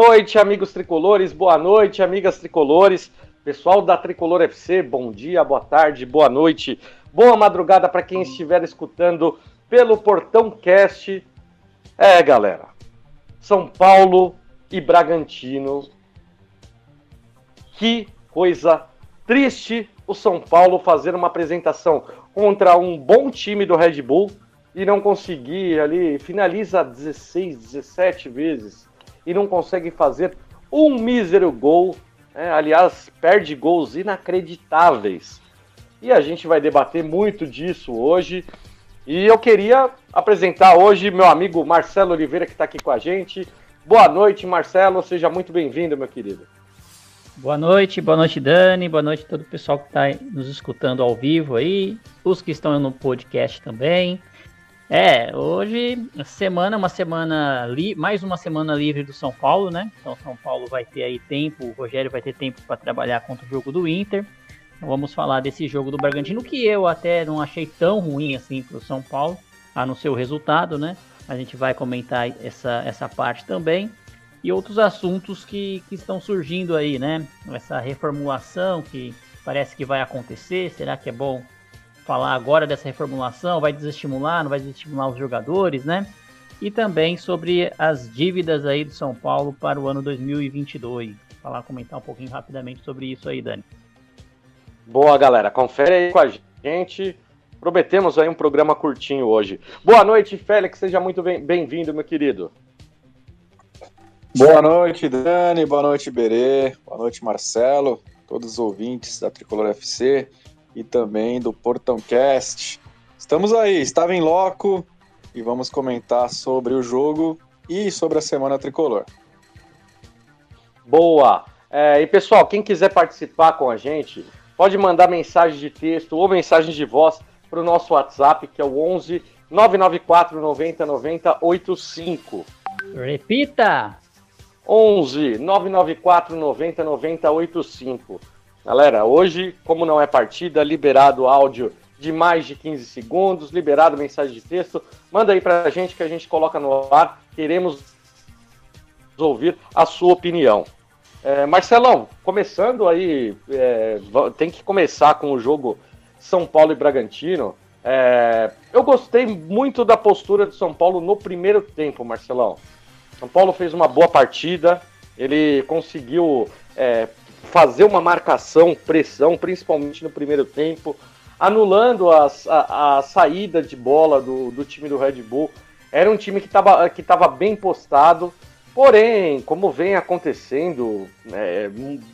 noite, amigos tricolores, boa noite, amigas tricolores. Pessoal da Tricolor FC, bom dia, boa tarde, boa noite, boa madrugada para quem estiver escutando pelo Portão Cast. É, galera, São Paulo e Bragantino. Que coisa triste o São Paulo fazer uma apresentação contra um bom time do Red Bull e não conseguir ali, finaliza 16, 17 vezes e não consegue fazer um mísero gol é, aliás, perde gols inacreditáveis. E a gente vai debater muito disso hoje. E eu queria apresentar hoje meu amigo Marcelo Oliveira, que está aqui com a gente. Boa noite, Marcelo. Seja muito bem-vindo, meu querido. Boa noite, boa noite, Dani. Boa noite a todo o pessoal que está nos escutando ao vivo aí. Os que estão no podcast também. É, hoje, semana, uma semana, li mais uma semana livre do São Paulo, né? Então, São Paulo vai ter aí tempo, o Rogério vai ter tempo para trabalhar contra o jogo do Inter. Então, vamos falar desse jogo do Bragantino, que eu até não achei tão ruim assim para o São Paulo, a não ser o resultado, né? A gente vai comentar essa, essa parte também. E outros assuntos que, que estão surgindo aí, né? Essa reformulação que parece que vai acontecer, será que é bom falar agora dessa reformulação, vai desestimular, não vai desestimular os jogadores, né? E também sobre as dívidas aí do São Paulo para o ano 2022. Falar, comentar um pouquinho rapidamente sobre isso aí, Dani. Boa, galera. Confere aí com a gente. Prometemos aí um programa curtinho hoje. Boa noite, Félix. Seja muito bem-vindo, meu querido. Boa noite, Dani. Boa noite, Berê. Boa noite, Marcelo. Todos os ouvintes da Tricolor FC e também do Portão Cast. Estamos aí, estava em loco e vamos comentar sobre o jogo e sobre a semana tricolor. Boa! É, e pessoal, quem quiser participar com a gente, pode mandar mensagem de texto ou mensagem de voz para o nosso WhatsApp, que é o 11 994 90 90 85. Repita! 11 994 90 90 85. Galera, hoje, como não é partida, liberado áudio de mais de 15 segundos, liberado mensagem de texto. Manda aí pra gente que a gente coloca no ar. Queremos ouvir a sua opinião. É, Marcelão, começando aí, é, tem que começar com o jogo São Paulo e Bragantino. É, eu gostei muito da postura de São Paulo no primeiro tempo, Marcelão. São Paulo fez uma boa partida, ele conseguiu é, fazer uma marcação, pressão, principalmente no primeiro tempo, anulando as, a, a saída de bola do, do time do Red Bull. Era um time que estava que tava bem postado, porém, como vem acontecendo é,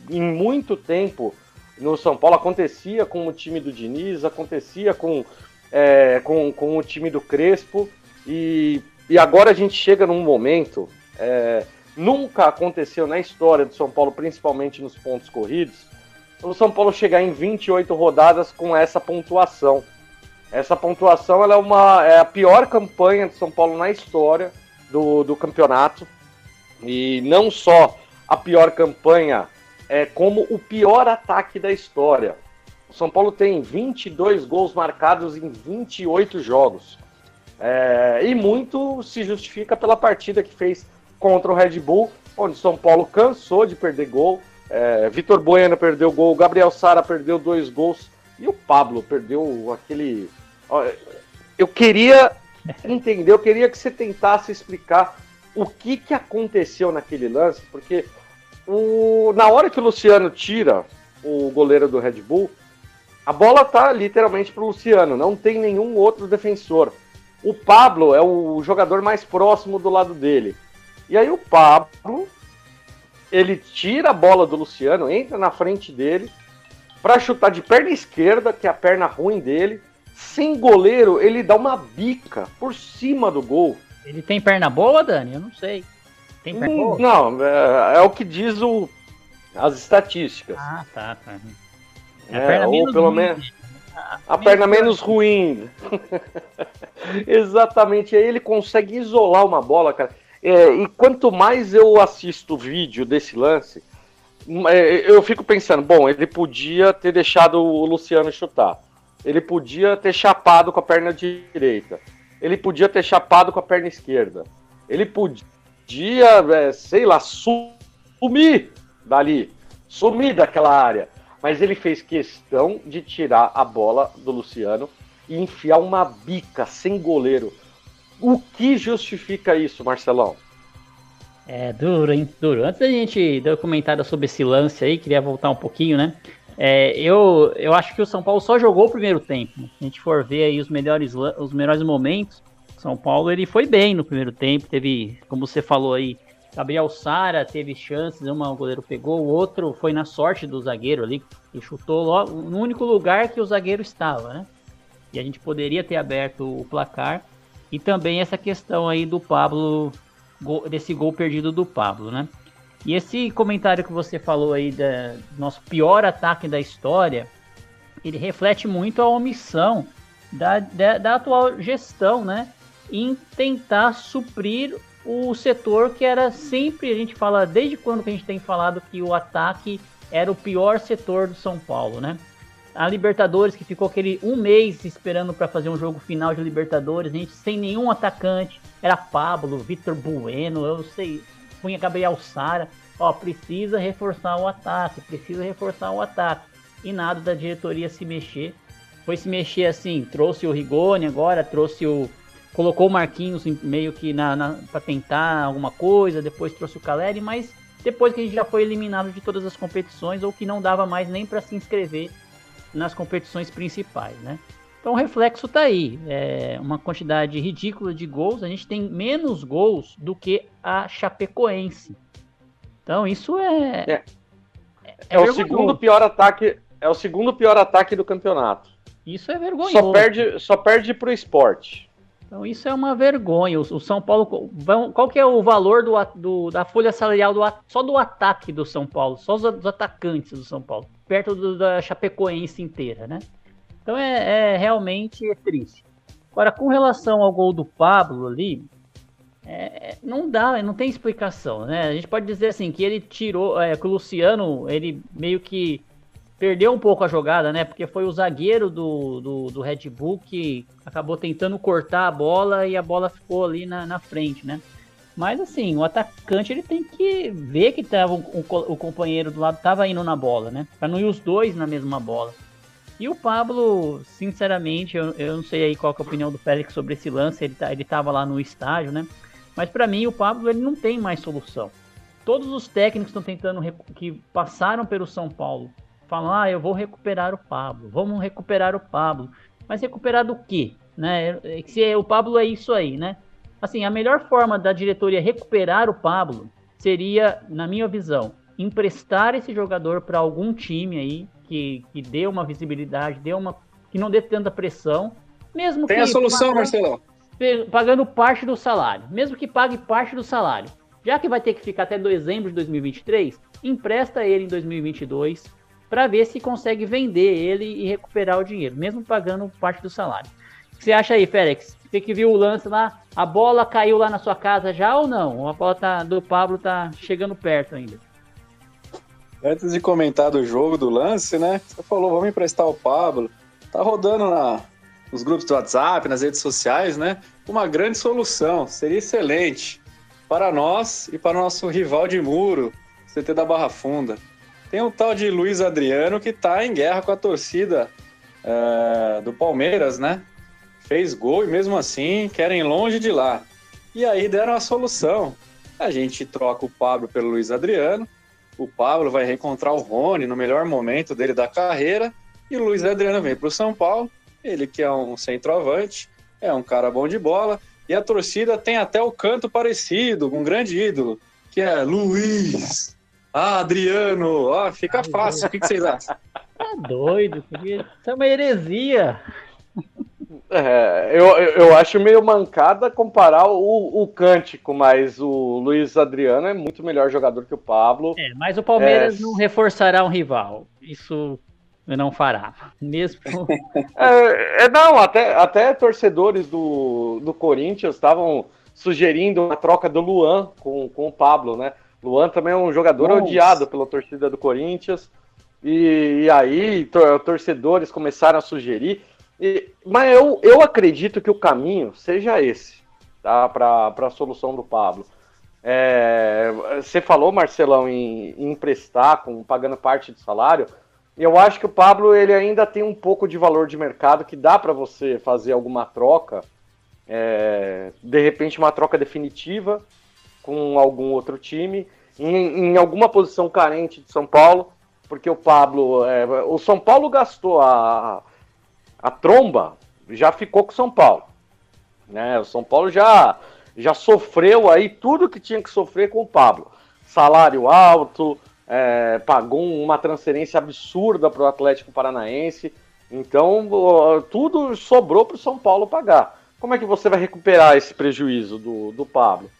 em muito tempo no São Paulo, acontecia com o time do Diniz, acontecia com, é, com, com o time do Crespo, e, e agora a gente chega num momento. É, Nunca aconteceu na história do São Paulo, principalmente nos pontos corridos, o São Paulo chegar em 28 rodadas com essa pontuação. Essa pontuação é, uma, é a pior campanha do São Paulo na história do, do campeonato. E não só a pior campanha, é como o pior ataque da história. O São Paulo tem 22 gols marcados em 28 jogos. É, e muito se justifica pela partida que fez contra o Red Bull, onde São Paulo cansou de perder gol. É, Vitor Bueno perdeu gol, Gabriel Sara perdeu dois gols e o Pablo perdeu aquele. Eu queria entender, eu queria que você tentasse explicar o que, que aconteceu naquele lance, porque o, na hora que o Luciano tira o goleiro do Red Bull, a bola tá literalmente pro Luciano, não tem nenhum outro defensor. O Pablo é o jogador mais próximo do lado dele. E aí o Pablo, ele tira a bola do Luciano, entra na frente dele, para chutar de perna esquerda, que é a perna ruim dele. Sem goleiro, ele dá uma bica por cima do gol. Ele tem perna boa, Dani? Eu não sei. Tem perna boa? Não, é, é o que diz o, as estatísticas. Ah, tá, tá. É, a perna ou pelo menos a, a perna menos ruim. Exatamente. Aí ele consegue isolar uma bola, cara. É, e quanto mais eu assisto o vídeo desse lance, é, eu fico pensando, bom, ele podia ter deixado o Luciano chutar. Ele podia ter chapado com a perna direita. Ele podia ter chapado com a perna esquerda. Ele podia, é, sei lá, sumir dali. Sumir daquela área. Mas ele fez questão de tirar a bola do Luciano e enfiar uma bica sem goleiro. O que justifica isso, Marcelão? É duro, hein? Duro. Antes da gente dar comentário sobre esse lance aí, queria voltar um pouquinho, né? É, eu, eu acho que o São Paulo só jogou o primeiro tempo. Se a gente for ver aí os melhores, os melhores momentos, São Paulo ele foi bem no primeiro tempo. Teve, como você falou aí, Gabriel Sara teve chances, uma o goleiro pegou, o outro foi na sorte do zagueiro ali, que chutou logo, no único lugar que o zagueiro estava, né? E a gente poderia ter aberto o placar. E também essa questão aí do Pablo, desse gol perdido do Pablo, né? E esse comentário que você falou aí do nosso pior ataque da história, ele reflete muito a omissão da, da, da, atual gestão, né? Em tentar suprir o setor que era sempre, a gente fala, desde quando que a gente tem falado que o ataque era o pior setor do São Paulo, né? A Libertadores, que ficou aquele um mês esperando para fazer um jogo final de Libertadores, a gente sem nenhum atacante, era Pablo, Vitor Bueno, eu sei, punha Gabriel Sara, ó, precisa reforçar o ataque, precisa reforçar o ataque. E nada da diretoria se mexer. Foi se mexer assim, trouxe o Rigoni agora, trouxe o. Colocou o Marquinhos meio que na, na para tentar alguma coisa, depois trouxe o Caleri, mas depois que a gente já foi eliminado de todas as competições, ou que não dava mais nem para se inscrever nas competições principais, né? Então o reflexo tá aí. É uma quantidade ridícula de gols. A gente tem menos gols do que a Chapecoense. Então isso é. É, é, é o segundo pior ataque. É o segundo pior ataque do campeonato. Isso é vergonhoso. Só perde, só perde pro esporte. Então isso é uma vergonha. O, o São Paulo. Qual que é o valor do, do da folha salarial do, só do ataque do São Paulo? Só os, os atacantes do São Paulo. Perto do, da Chapecoense inteira, né? Então é, é realmente é triste. Agora, com relação ao gol do Pablo ali, é, não dá, não tem explicação, né? A gente pode dizer assim que ele tirou, é, que o Luciano, ele meio que perdeu um pouco a jogada, né? Porque foi o zagueiro do, do, do Red Bull que acabou tentando cortar a bola e a bola ficou ali na, na frente, né? Mas assim, o atacante ele tem que ver que tava, o, o companheiro do lado estava indo na bola, né? Para não ir os dois na mesma bola. E o Pablo, sinceramente, eu, eu não sei aí qual é a opinião do Félix sobre esse lance, ele, tá, ele tava lá no estádio, né? Mas para mim o Pablo ele não tem mais solução. Todos os técnicos estão tentando que passaram pelo São Paulo falam: "Ah, eu vou recuperar o Pablo. Vamos recuperar o Pablo". Mas recuperar do quê? Né? Se é, o Pablo é isso aí, né? Assim, a melhor forma da diretoria recuperar o Pablo seria, na minha visão, emprestar esse jogador para algum time aí que, que dê uma visibilidade, dê uma que não dê tanta pressão, mesmo Tem que a solução, pagando, Marcelão. Pagando parte do salário, mesmo que pague parte do salário. Já que vai ter que ficar até dezembro de 2023, empresta ele em 2022 para ver se consegue vender ele e recuperar o dinheiro, mesmo pagando parte do salário. O que você acha aí, Félix? Você que viu o lance lá, a bola caiu lá na sua casa já ou não? A bola tá, do Pablo tá chegando perto ainda. Antes de comentar do jogo, do lance, né? Você falou, vamos emprestar o Pablo. Tá rodando na, nos grupos do WhatsApp, nas redes sociais, né? Uma grande solução, seria excelente para nós e para o nosso rival de muro, CT da Barra Funda. Tem um tal de Luiz Adriano que tá em guerra com a torcida é, do Palmeiras, né? Fez gol e mesmo assim querem longe de lá. E aí deram a solução. A gente troca o Pablo pelo Luiz Adriano o Pablo vai reencontrar o Rony no melhor momento dele da carreira e o Luiz Adriano vem para o São Paulo, ele que é um centroavante, é um cara bom de bola e a torcida tem até o canto parecido, um grande ídolo, que é Luiz Adriano. Ó, fica fácil, o que, que vocês acham? Tá doido, isso é uma heresia. É, eu, eu acho meio mancada comparar o, o Cântico, mas o Luiz Adriano é muito melhor jogador que o Pablo. É, mas o Palmeiras é... não reforçará um rival. Isso não fará. Mesmo. é, é, não, até, até torcedores do, do Corinthians estavam sugerindo a troca do Luan com, com o Pablo, né? Luan também é um jogador Nossa. odiado pela torcida do Corinthians. E, e aí, tor torcedores começaram a sugerir. E, mas eu, eu acredito que o caminho seja esse, tá? Para a solução do Pablo. É, você falou, Marcelão, em, em, emprestar, com, pagando parte do salário. Eu acho que o Pablo ele ainda tem um pouco de valor de mercado que dá para você fazer alguma troca, é, de repente uma troca definitiva com algum outro time, em, em, alguma posição carente de São Paulo, porque o Pablo, é, o São Paulo gastou a, a tromba, já ficou com o São Paulo, né? O São Paulo já já sofreu aí tudo que tinha que sofrer com o Pablo. Salário alto, é, pagou uma transferência absurda para o Atlético Paranaense. Então, tudo sobrou para o São Paulo pagar. Como é que você vai recuperar esse prejuízo do, do Pablo?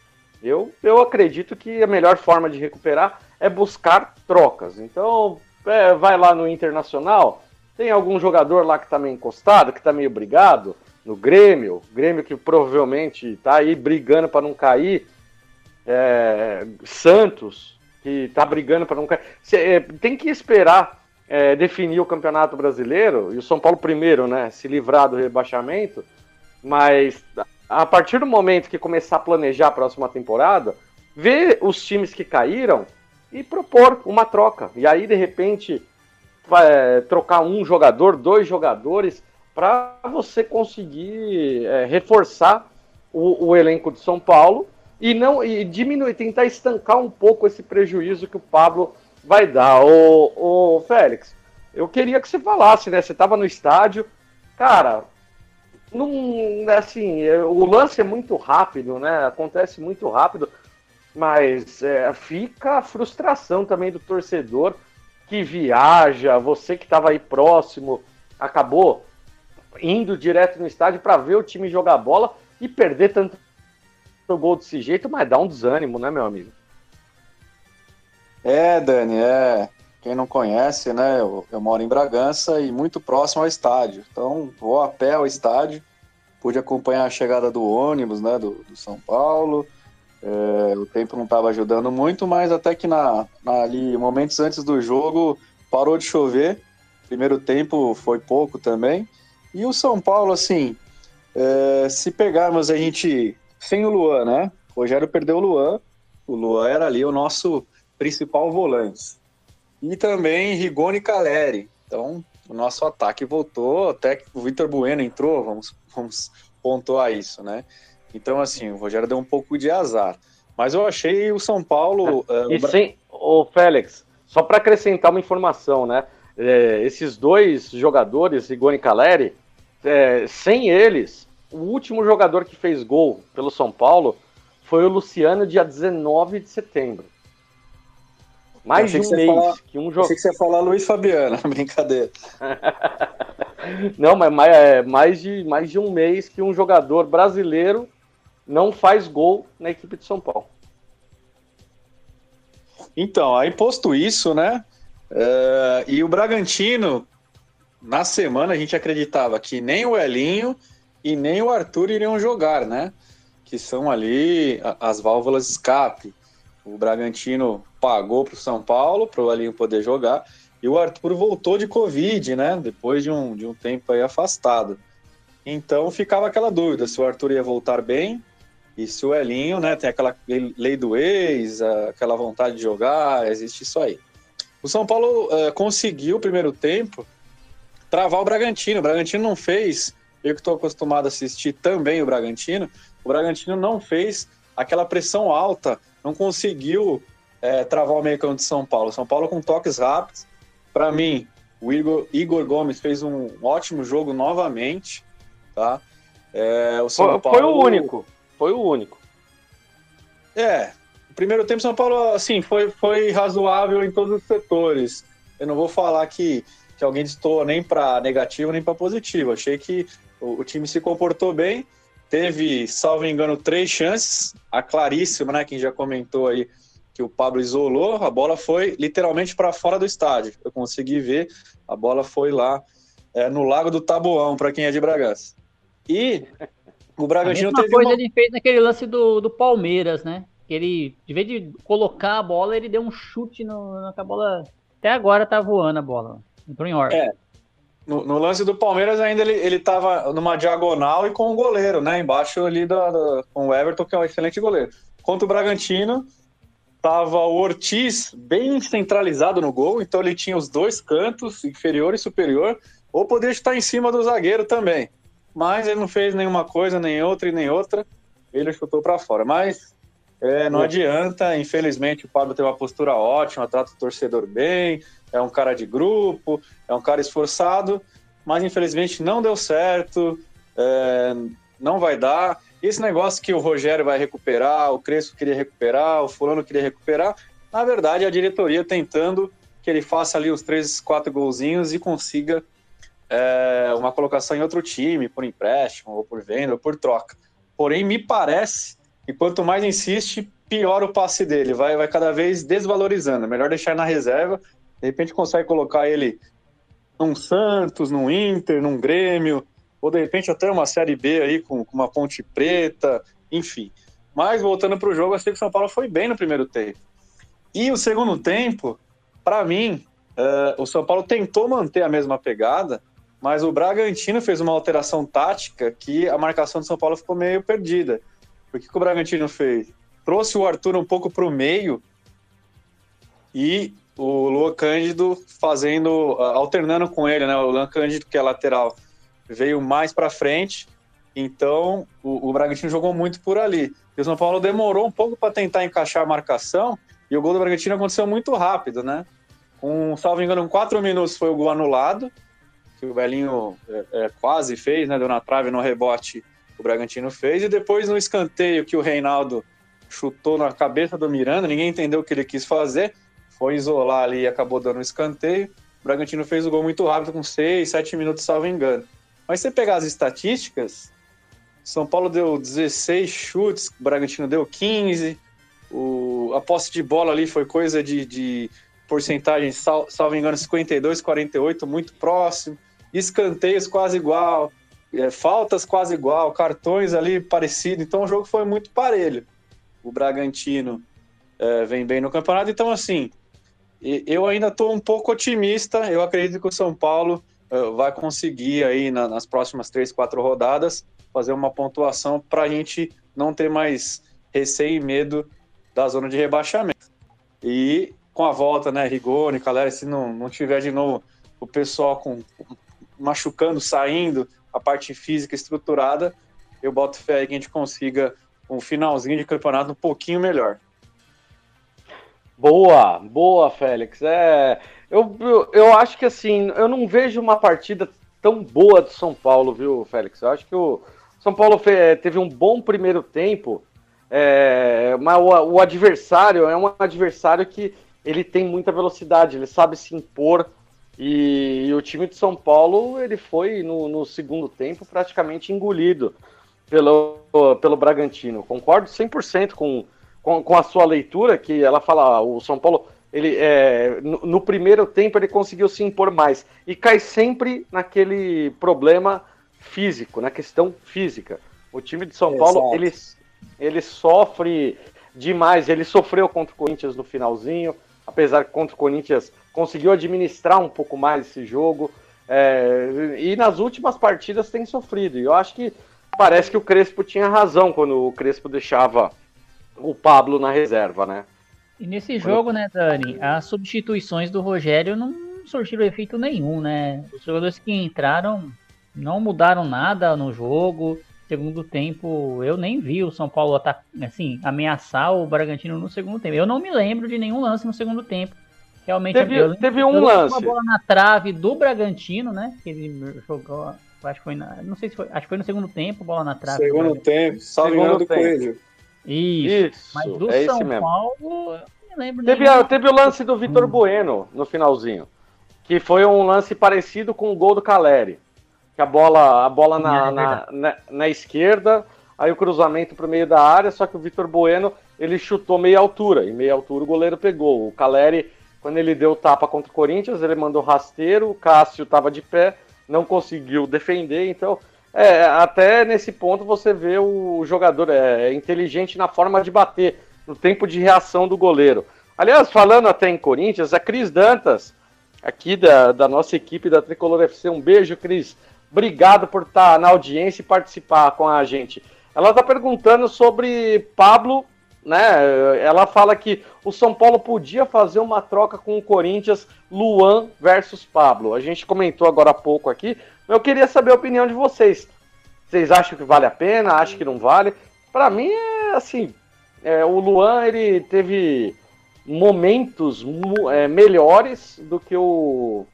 Eu, eu acredito que a melhor forma de recuperar é buscar trocas. Então, é, vai lá no Internacional, tem algum jogador lá que está meio encostado, que está meio brigado, no Grêmio, Grêmio que provavelmente está aí brigando para não cair, é, Santos, que está brigando para não cair. Cê, é, tem que esperar é, definir o Campeonato Brasileiro, e o São Paulo primeiro, né, se livrar do rebaixamento, mas a partir do momento que começar a planejar a próxima temporada, ver os times que caíram e propor uma troca. E aí, de repente, é, trocar um jogador, dois jogadores, para você conseguir é, reforçar o, o, elenco de São Paulo e não e diminuir, tentar estancar um pouco esse prejuízo que o Pablo vai dar. O, o Félix, eu queria que você falasse, né? Você estava no estádio, cara. Não, assim, é, o lance é muito rápido, né? Acontece muito rápido, mas é, fica a frustração também do torcedor que viaja, você que estava aí próximo, acabou indo direto no estádio para ver o time jogar bola e perder tanto gol desse jeito, mas dá um desânimo, né, meu amigo? É, Dani, é. Quem não conhece, né? Eu, eu moro em Bragança e muito próximo ao estádio. Então, vou a pé ao estádio, pude acompanhar a chegada do ônibus, né, do, do São Paulo. É, o tempo não estava ajudando muito, mas até que na, na, ali, momentos antes do jogo, parou de chover. Primeiro tempo foi pouco também. E o São Paulo, assim, é, se pegarmos a gente sem o Luan, né? O Rogério perdeu o Luan, o Luan era ali o nosso principal volante. E também Rigoni Caleri. Então, o nosso ataque voltou, até que o Vitor Bueno entrou, vamos, vamos pontuar isso, né? Então, assim, o Rogério deu um pouco de azar. Mas eu achei o São Paulo. É, e sem. Ô, Félix, só para acrescentar uma informação, né? É, esses dois jogadores, Rigoni e Caleri, é, sem eles, o último jogador que fez gol pelo São Paulo foi o Luciano, dia 19 de setembro. Mais de um que mês falar, que um jogador. que você ia falar Luiz Fabiano, brincadeira. não, mas mais, é, mais, de, mais de um mês que um jogador brasileiro não faz gol na equipe de São Paulo. Então, aí posto isso, né? Uh, e o Bragantino na semana a gente acreditava que nem o Elinho e nem o Arthur iriam jogar, né? Que são ali as válvulas escape. O Bragantino pagou para o São Paulo para o Elinho poder jogar e o Arthur voltou de Covid, né? Depois de um, de um tempo aí afastado. Então ficava aquela dúvida se o Arthur ia voltar bem e se o Elinho, né? Tem aquela lei do ex, aquela vontade de jogar, existe isso aí. O São Paulo uh, conseguiu o primeiro tempo travar o Bragantino. O Bragantino não fez, eu que estou acostumado a assistir também o Bragantino, o Bragantino não fez aquela pressão alta, não conseguiu é, travar o meio campo de São Paulo. São Paulo com toques rápidos. Para mim, o Igor, Igor, Gomes fez um ótimo jogo novamente, tá? É, o São foi, Paulo... foi o único, foi o único. É, o primeiro tempo São Paulo, assim, foi, foi razoável em todos os setores. Eu não vou falar que que alguém distou nem para negativo nem para positivo. Achei que o, o, time se comportou bem, teve, salvo engano, três chances. A claríssima, né? Quem já comentou aí que o Pablo isolou, a bola foi literalmente para fora do estádio. Eu consegui ver, a bola foi lá é, no Lago do Taboão, para quem é de Bragança. E O Bragantino a mesma coisa uma... ele fez naquele lance do, do Palmeiras, né? Que ele, de vez de colocar a bola, ele deu um chute no, na bola. Até agora tá voando a bola. Entrou em ordem. É. No, no, lance do Palmeiras ainda ele, ele tava numa diagonal e com o goleiro, né? Embaixo ali da, da, com o Everton, que é um excelente goleiro. Contra o Bragantino, tava o Ortiz bem centralizado no gol, então ele tinha os dois cantos, inferior e superior, ou poderia estar em cima do zagueiro também. Mas ele não fez nenhuma coisa, nem outra e nem outra. Ele chutou para fora. Mas é, não adianta, infelizmente o Pablo tem uma postura ótima, trata o torcedor bem, é um cara de grupo, é um cara esforçado, mas infelizmente não deu certo, é, não vai dar. Esse negócio que o Rogério vai recuperar, o Crespo queria recuperar, o Fulano queria recuperar, na verdade é a diretoria tentando que ele faça ali os três, quatro golzinhos e consiga é, uma colocação em outro time, por empréstimo, ou por venda, ou por troca. Porém, me parece que quanto mais insiste, pior o passe dele, vai, vai cada vez desvalorizando. Melhor deixar na reserva de repente consegue colocar ele num Santos, num Inter, num Grêmio, ou de repente até uma Série B aí com, com uma Ponte Preta, enfim. Mas voltando para o jogo, achei que o São Paulo foi bem no primeiro tempo. E o segundo tempo, para mim, uh, o São Paulo tentou manter a mesma pegada, mas o Bragantino fez uma alteração tática que a marcação do São Paulo ficou meio perdida. O que, que o Bragantino fez? Trouxe o Arthur um pouco para o meio e o Luan Cândido fazendo, ah, alternando com ele, né? O Luan Cândido, que é lateral, veio mais para frente, então o, o Bragantino jogou muito por ali. E o São Paulo demorou um pouco para tentar encaixar a marcação, e o gol do Bragantino aconteceu muito rápido, né? Com, salvo engano, quatro minutos foi o gol anulado, o Belinho é, é, quase fez, né? Deu na trave no rebote, o Bragantino fez, e depois no escanteio que o Reinaldo chutou na cabeça do Miranda, ninguém entendeu o que ele quis fazer foi isolar ali e acabou dando um escanteio. O Bragantino fez o gol muito rápido, com 6, 7 minutos, salvo engano. Mas se você pegar as estatísticas, São Paulo deu 16 chutes, o Bragantino deu 15. O, a posse de bola ali foi coisa de, de porcentagem, sal, salvo engano, 52, 48, muito próximo. Escanteios quase igual, é, faltas quase igual, cartões ali parecido. Então o jogo foi muito parelho. O Bragantino é, vem bem no campeonato. Então, assim, eu ainda estou um pouco otimista. Eu acredito que o São Paulo uh, vai conseguir aí na, nas próximas três, quatro rodadas fazer uma pontuação para a gente não ter mais receio e medo da zona de rebaixamento. E com a volta, né, Rigoni, Calera, se não, não tiver de novo o pessoal com machucando, saindo, a parte física estruturada, eu boto fé aí que a gente consiga um finalzinho de campeonato um pouquinho melhor. Boa, boa, Félix. É, eu, eu, eu, acho que assim, eu não vejo uma partida tão boa do São Paulo, viu, Félix? Eu acho que o São Paulo teve um bom primeiro tempo, é, mas o, o, adversário é um adversário que ele tem muita velocidade, ele sabe se impor. E, e o time de São Paulo ele foi no, no segundo tempo praticamente engolido pelo, pelo Bragantino. Concordo 100% com com, com a sua leitura, que ela fala, o São Paulo, ele é, no, no, primeiro tempo ele conseguiu se impor mais e cai sempre naquele problema físico, na questão física. O time de São Paulo ele, ele sofre demais. Ele sofreu contra o Corinthians no finalzinho, apesar que contra o Corinthians conseguiu administrar um pouco mais esse jogo. É, e nas últimas partidas tem sofrido. E eu acho que parece que o Crespo tinha razão quando o Crespo deixava o Pablo na reserva, né? E nesse jogo, né, Dani, as substituições do Rogério não surtiram efeito nenhum, né? Os jogadores que entraram não mudaram nada no jogo. Segundo tempo, eu nem vi o São Paulo assim, ameaçar o Bragantino no segundo tempo. Eu não me lembro de nenhum lance no segundo tempo. Realmente teve, eu, teve um eu lance. Uma bola na trave do Bragantino, né? Que ele jogou, acho que foi na, não sei se foi, acho que foi no segundo tempo, bola na trave. Segundo tempo, salve segundo do Coelho. Isso. Isso Mas do é São Paulo, eu não lembro teve, teve o lance do Vitor hum. Bueno no finalzinho. Que foi um lance parecido com o gol do Caleri. Que a bola, a bola na, é na, na, na, esquerda, aí o cruzamento para o meio da área, só que o Vitor Bueno ele chutou meia altura. E meia altura o goleiro pegou. O Caleri, quando ele deu tapa contra o Corinthians, ele mandou rasteiro, o Cássio estava de pé, não conseguiu defender, então é, até nesse ponto você vê o jogador é, inteligente na forma de bater, no tempo de reação do goleiro. Aliás, falando até em Corinthians, a Cris Dantas, aqui da, da nossa equipe da Tricolor FC, um beijo, Cris. Obrigado por estar na audiência e participar com a gente. Ela está perguntando sobre Pablo, né? Ela fala que o São Paulo podia fazer uma troca com o Corinthians, Luan versus Pablo. A gente comentou agora há pouco aqui, eu queria saber a opinião de vocês. Vocês acham que vale a pena? Acham que não vale? Para mim é assim, é, o Luan ele teve momentos é, melhores do que o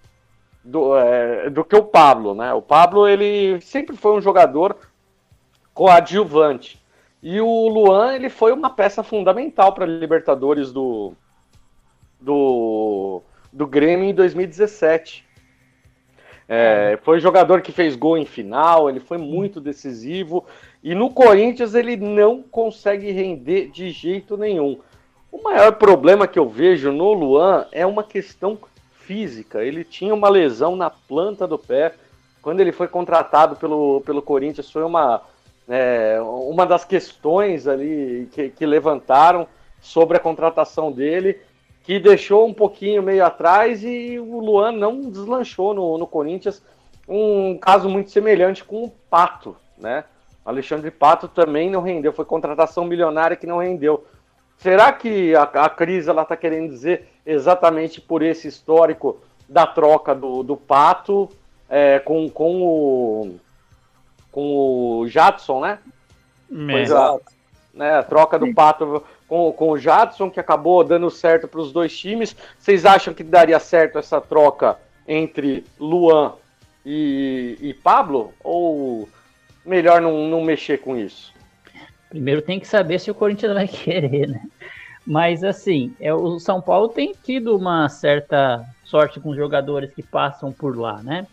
do, é, do que o Pablo, né? O Pablo ele sempre foi um jogador coadjuvante e o Luan ele foi uma peça fundamental para Libertadores do do do Grêmio em 2017. É, foi jogador que fez gol em final, ele foi muito decisivo. E no Corinthians ele não consegue render de jeito nenhum. O maior problema que eu vejo no Luan é uma questão física. Ele tinha uma lesão na planta do pé. Quando ele foi contratado pelo, pelo Corinthians, foi uma, é, uma das questões ali que, que levantaram sobre a contratação dele que deixou um pouquinho meio atrás e o Luan não deslanchou no, no Corinthians. Um caso muito semelhante com o Pato, né? Alexandre Pato também não rendeu, foi contratação milionária que não rendeu. Será que a, a crise ela está querendo dizer exatamente por esse histórico da troca do, do Pato é, com, com, o, com o Jadson, né? Exato. Né, a troca do Pato com, com o Jadson, que acabou dando certo para os dois times. Vocês acham que daria certo essa troca entre Luan e, e Pablo? Ou melhor não, não mexer com isso? Primeiro tem que saber se o Corinthians vai querer, né? Mas assim, é, o São Paulo tem tido uma certa sorte com os jogadores que passam por lá, né?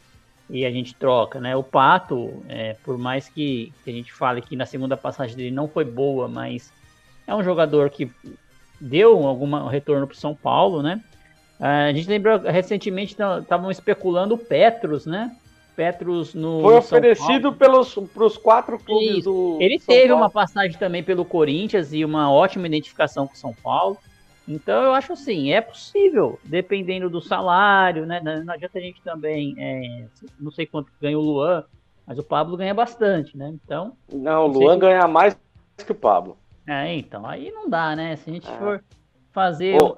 E a gente troca, né? O Pato, é, por mais que, que, a gente fale que na segunda passagem dele não foi boa, mas é um jogador que deu algum retorno para o São Paulo, né? A gente lembrou recentemente estavam especulando o Petros, né? Petros no. Foi oferecido pelos os quatro clubes Isso. do. Ele São teve Paulo. uma passagem também pelo Corinthians e uma ótima identificação com São Paulo. Então eu acho assim, é possível, dependendo do salário, né? Não adianta a gente também. É, não sei quanto ganha o Luan, mas o Pablo ganha bastante, né? Então. Não, o Luan ganha mais que o Pablo. É, então, aí não dá, né? Se a gente é. for fazer. Ô,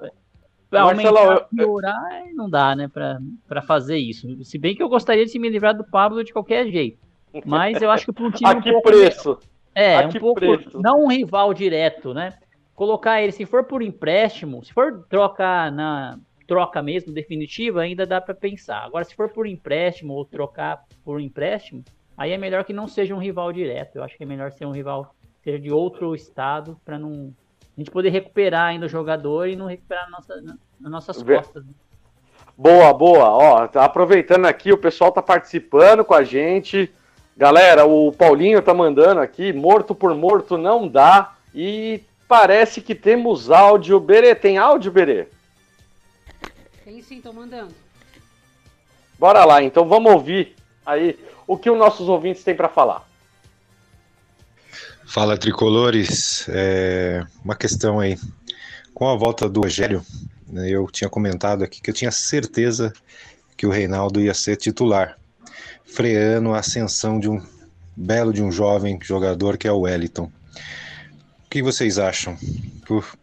aumentar, Marcelo, piorar, não dá, né, pra, pra fazer isso. Se bem que eu gostaria de me livrar do Pablo de qualquer jeito. Mas eu acho que para um time a um que pouco. preço? É, a um pouco. Preço? Não um rival direto, né? Colocar ele, se for por empréstimo, se for trocar na troca mesmo definitiva, ainda dá para pensar. Agora, se for por empréstimo ou trocar por empréstimo, aí é melhor que não seja um rival direto. Eu acho que é melhor ser um rival seja de outro estado, para não a gente poder recuperar ainda o jogador e não recuperar na nossa, na, nas nossas costas. Né? Boa, boa. Ó, tá aproveitando aqui, o pessoal tá participando com a gente. Galera, o Paulinho tá mandando aqui, morto por morto não dá. E parece que temos áudio. Berê, tem áudio, Berê? Tem sim, tô mandando. Bora lá, então vamos ouvir aí o que os nossos ouvintes têm para falar. Fala tricolores, é, uma questão aí. Com a volta do Rogério, né, eu tinha comentado aqui que eu tinha certeza que o Reinaldo ia ser titular, freando a ascensão de um belo de um jovem jogador que é o Wellington. O que vocês acham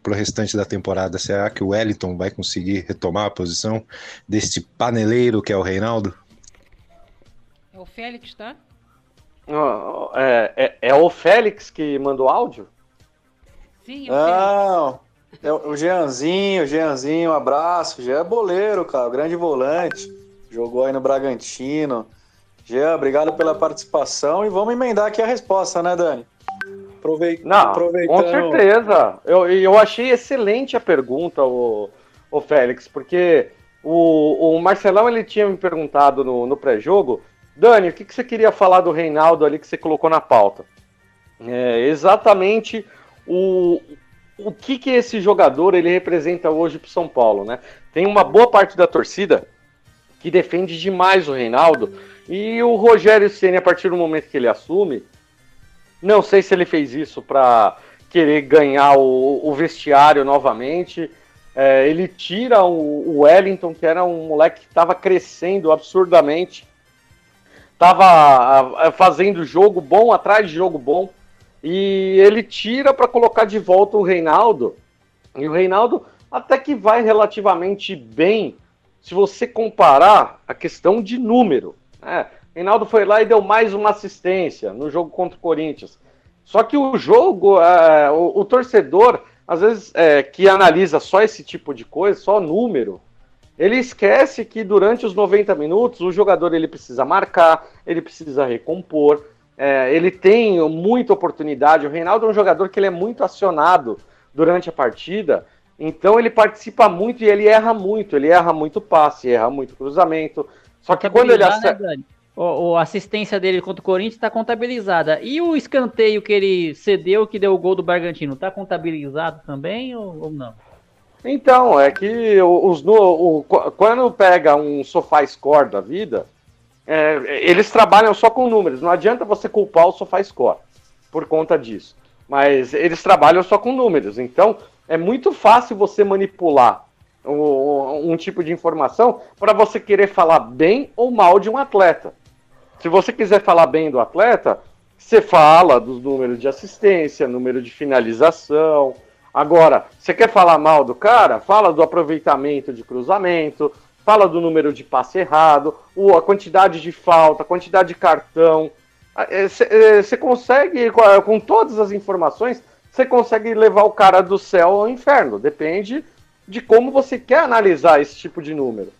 para o restante da temporada? Será que o Wellington vai conseguir retomar a posição deste paneleiro que é o Reinaldo? É o Félix, tá? É, é, é, o Félix que mandou áudio? Sim, é o Não, é o Jeanzinho, o Jeanzinho, um abraço. Jean é boleiro, cara, grande volante. Jogou aí no Bragantino. Jean, obrigado pela participação e vamos emendar aqui a resposta, né, Dani? Aproveita, Não, aproveitando... com certeza. Eu, eu achei excelente a pergunta, o, o Félix, porque o, o Marcelão ele tinha me perguntado no, no pré-jogo Dani, o que, que você queria falar do Reinaldo ali que você colocou na pauta? É exatamente o, o que, que esse jogador ele representa hoje para o São Paulo, né? Tem uma boa parte da torcida que defende demais o Reinaldo E o Rogério Ceni, a partir do momento que ele assume, não sei se ele fez isso para querer ganhar o, o vestiário novamente. É, ele tira o, o, Wellington, que era um moleque que estava crescendo absurdamente, estava fazendo jogo bom atrás de jogo bom, e ele tira para colocar de volta o Reinaldo. E o Reinaldo até que vai relativamente bem, se você comparar a questão de número. Né? Reinaldo foi lá e deu mais uma assistência no jogo contra o Corinthians. Só que o jogo, é, o, o, torcedor, às vezes, é, que analisa só esse tipo de coisa, só número, ele esquece que durante os 90 minutos o jogador ele precisa marcar, ele precisa recompor, é, ele tem muita oportunidade. O Reinaldo é um jogador que ele é muito acionado durante a partida, então ele participa muito e ele erra muito. Ele erra muito passe, erra muito cruzamento. Só que quando ele acerta. Né, o, a assistência dele contra o Corinthians está contabilizada. E o escanteio que ele cedeu, que deu o gol do Bragantino, está contabilizado também ou, ou, não? Então, é que os, no, o, quando pega um sofá score da vida, é, eles trabalham só com números. Não adianta você culpar o sofá score por conta disso. Mas eles trabalham só com números. Então, é muito fácil você manipular um, um tipo de informação para você querer falar bem ou mal de um atleta. Se você quiser falar bem do atleta, você fala dos números de assistência, número de finalização. Agora, você quer falar mal do cara? Fala do aproveitamento de cruzamento, fala do número de passe errado, a quantidade de falta, a quantidade de cartão. Você é, é, consegue, com todas as informações, você consegue levar o cara do céu ao inferno. Depende de como você quer analisar esse tipo de número.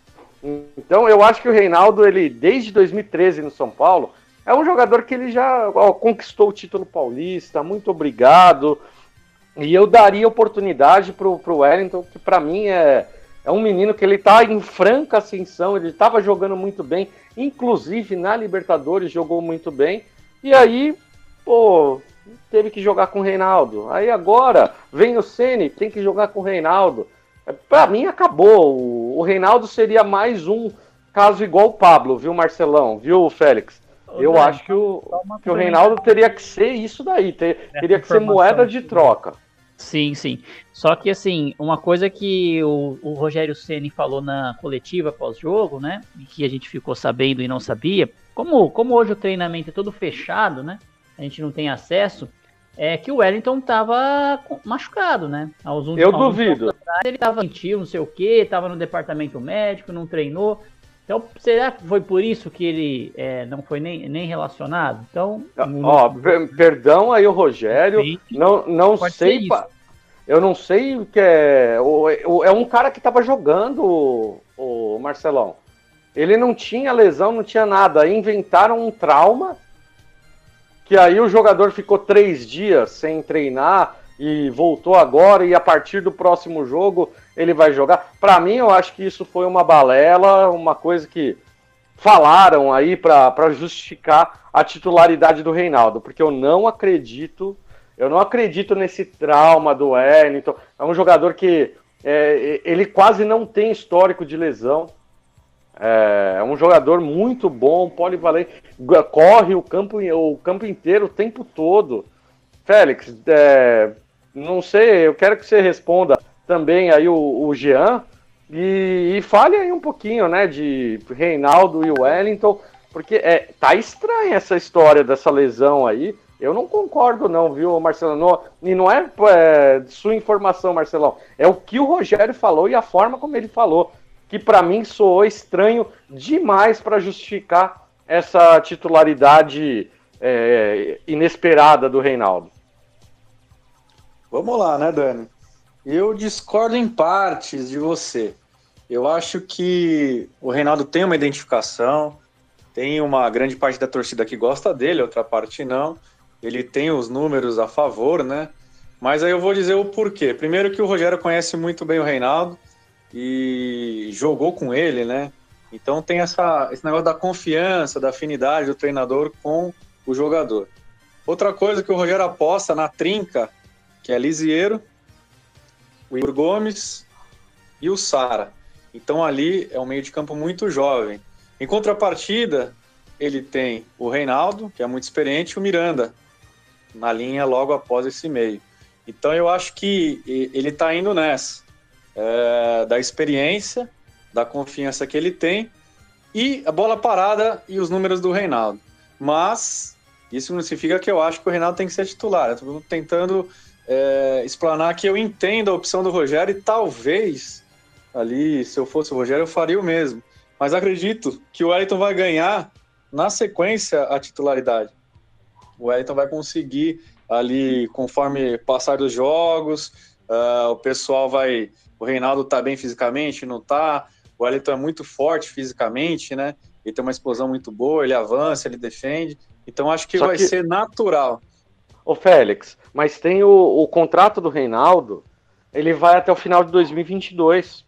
Então eu acho que o Reinaldo, ele desde 2013 no São Paulo, é um jogador que ele já ó, conquistou o título paulista, muito obrigado. E eu daria oportunidade pro, pro Wellington, que para mim é, é um menino que ele tá em franca ascensão, ele estava jogando muito bem, inclusive na Libertadores jogou muito bem. E aí, pô, teve que jogar com o Reinaldo. Aí agora vem o Ceni, tem que jogar com o Reinaldo. Para mim, acabou. O Reinaldo seria mais um caso igual o Pablo, viu, Marcelão? Viu, Félix? Eu acho que o, que o Reinaldo teria que ser isso daí, ter, teria que ser moeda de troca. Sim, sim. Só que assim, uma coisa que o, o Rogério Ceni falou na coletiva pós-jogo, né? E que a gente ficou sabendo e não sabia, como, como hoje o treinamento é todo fechado, né? A gente não tem acesso é que o Wellington estava machucado, né? Aos um, Eu duvido. Atrás, ele estava mentiu, não sei o que, estava no departamento médico, não treinou. Então, será que foi por isso que ele é, não foi nem, nem relacionado? Então, ó, per perdão aí o Rogério, não, não sei, eu não sei o que é, é um cara que estava jogando o, o Marcelão. Ele não tinha lesão, não tinha nada, inventaram um trauma que aí o jogador ficou três dias sem treinar e voltou agora e a partir do próximo jogo ele vai jogar. Para mim, eu acho que isso foi uma balela, uma coisa que falaram aí para justificar a titularidade do Reinaldo, porque eu não acredito, eu não acredito nesse trauma do Wellington. É um jogador que é, ele quase não tem histórico de lesão. É, é um jogador muito bom, polivalente, corre o campo, o campo inteiro o tempo todo. Félix, é, não sei, eu quero que você responda também aí o, o Jean e, e fale aí um pouquinho, né, de Reinaldo e Wellington, porque é, tá estranha essa história dessa lesão aí. Eu não concordo, não, viu, Marcelo? Não, e não é, é sua informação, Marcelão. É o que o Rogério falou e a forma como ele falou que para mim soou estranho demais para justificar essa titularidade é, inesperada do Reinaldo. Vamos lá, né, Dani? Eu discordo em partes de você. Eu acho que o Reinaldo tem uma identificação, tem uma grande parte da torcida que gosta dele, outra parte não. Ele tem os números a favor, né? Mas aí eu vou dizer o porquê. Primeiro que o Rogério conhece muito bem o Reinaldo, e jogou com ele, né? Então tem essa, esse negócio da confiança, da afinidade do treinador com o jogador. Outra coisa que o Rogério aposta na trinca, que é Lisieiro, o Igor Gomes e o Sara. Então ali é um meio de campo muito jovem. Em contrapartida, ele tem o Reinaldo, que é muito experiente, e o Miranda, na linha logo após esse meio. Então eu acho que ele está indo nessa, é, da experiência, da confiança que ele tem, e a bola parada e os números do Reinaldo. Mas isso não significa que eu acho que o Reinaldo tem que ser titular. Eu estou tentando é, explanar que eu entendo a opção do Rogério e talvez ali, se eu fosse o Rogério, eu faria o mesmo. Mas acredito que o Wellington vai ganhar na sequência a titularidade. O Wellington vai conseguir ali, conforme passar dos jogos, uh, o pessoal vai. O Reinaldo tá bem fisicamente, não tá. O Wellington é muito forte fisicamente, né? Ele tem uma explosão muito boa, ele avança, ele defende. Então acho que Só vai que... ser natural. Ô Félix, mas tem o, o contrato do Reinaldo, ele vai até o final de 2022.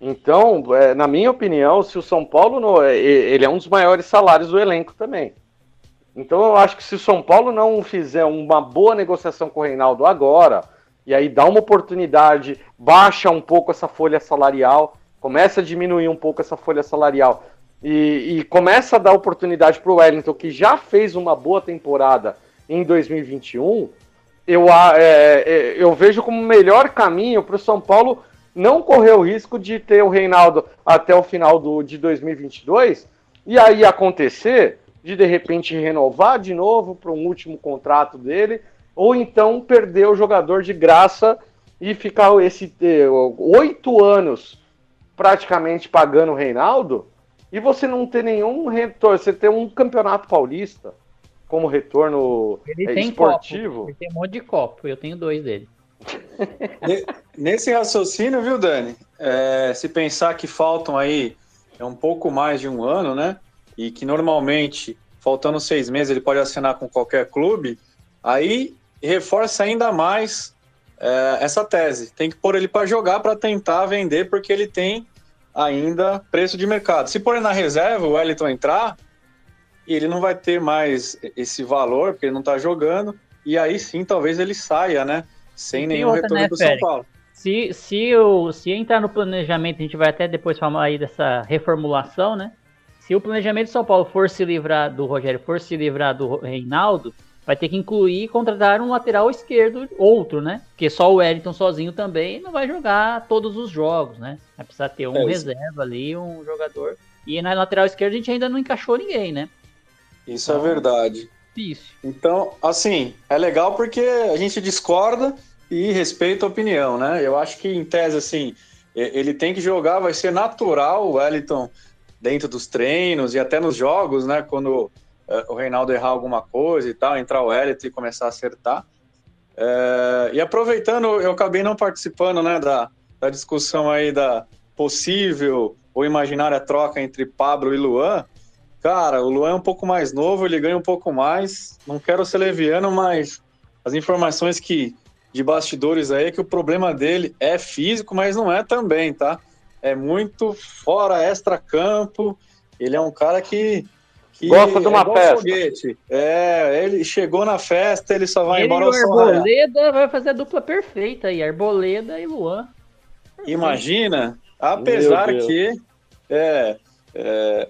Então, é, na minha opinião, se o São Paulo não, é, ele é um dos maiores salários do elenco também. Então eu acho que se o São Paulo não fizer uma boa negociação com o Reinaldo agora, e aí dá uma oportunidade, baixa um pouco essa folha salarial, começa a diminuir um pouco essa folha salarial. E, e começa a dar oportunidade para o Wellington, que já fez uma boa temporada em 2021, eu, é, é, eu vejo como o melhor caminho para o São Paulo não correr o risco de ter o Reinaldo até o final do, de 2022 e aí acontecer de de repente renovar de novo para um último contrato dele ou então perder o jogador de graça e ficar esse oito anos praticamente pagando o Reinaldo e você não ter nenhum retorno, você ter um campeonato paulista como retorno ele tem esportivo. Copo, ele tem um monte de copo, eu tenho dois dele. Nesse raciocínio, viu, Dani? É, se pensar que faltam aí é um pouco mais de um ano, né? E que normalmente, faltando seis meses, ele pode assinar com qualquer clube, aí reforça ainda mais é, essa tese. Tem que pôr ele para jogar para tentar vender, porque ele tem ainda preço de mercado. Se pôr ele na reserva, o Wellington entrar, ele não vai ter mais esse valor, porque ele não está jogando, e aí sim talvez ele saia, né? sem nenhum outra, retorno né, do São Paulo. Se, se, o, se entrar no planejamento, a gente vai até depois falar aí dessa reformulação, né? Se o planejamento de São Paulo for se livrar do Rogério, for se livrar do Reinaldo, vai ter que incluir e contratar um lateral esquerdo, outro, né? Porque só o Wellington sozinho também não vai jogar todos os jogos, né? Vai precisar ter um é reserva ali, um jogador. E na lateral esquerda a gente ainda não encaixou ninguém, né? Isso é então, é verdade. Difícil. Então, assim, é legal porque a gente discorda, e respeito a opinião, né? Eu acho que, em tese, assim, ele tem que jogar, vai ser natural o Wellington dentro dos treinos e até nos jogos, né? Quando é, o Reinaldo errar alguma coisa e tal, entrar o Wellington e começar a acertar. É, e aproveitando, eu acabei não participando, né, da, da discussão aí da possível ou imaginária troca entre Pablo e Luan. Cara, o Luan é um pouco mais novo, ele ganha um pouco mais. Não quero ser leviano, mas as informações que de bastidores aí que o problema dele é físico, mas não é também, tá? É muito fora extra-campo. Ele é um cara que. Que Gosta de uma é festa. Foguete. É, ele chegou na festa, ele só vai ele embora. E o Arboleda vai fazer a dupla perfeita aí, Arboleda e Luan. Imagina, apesar que. É, é,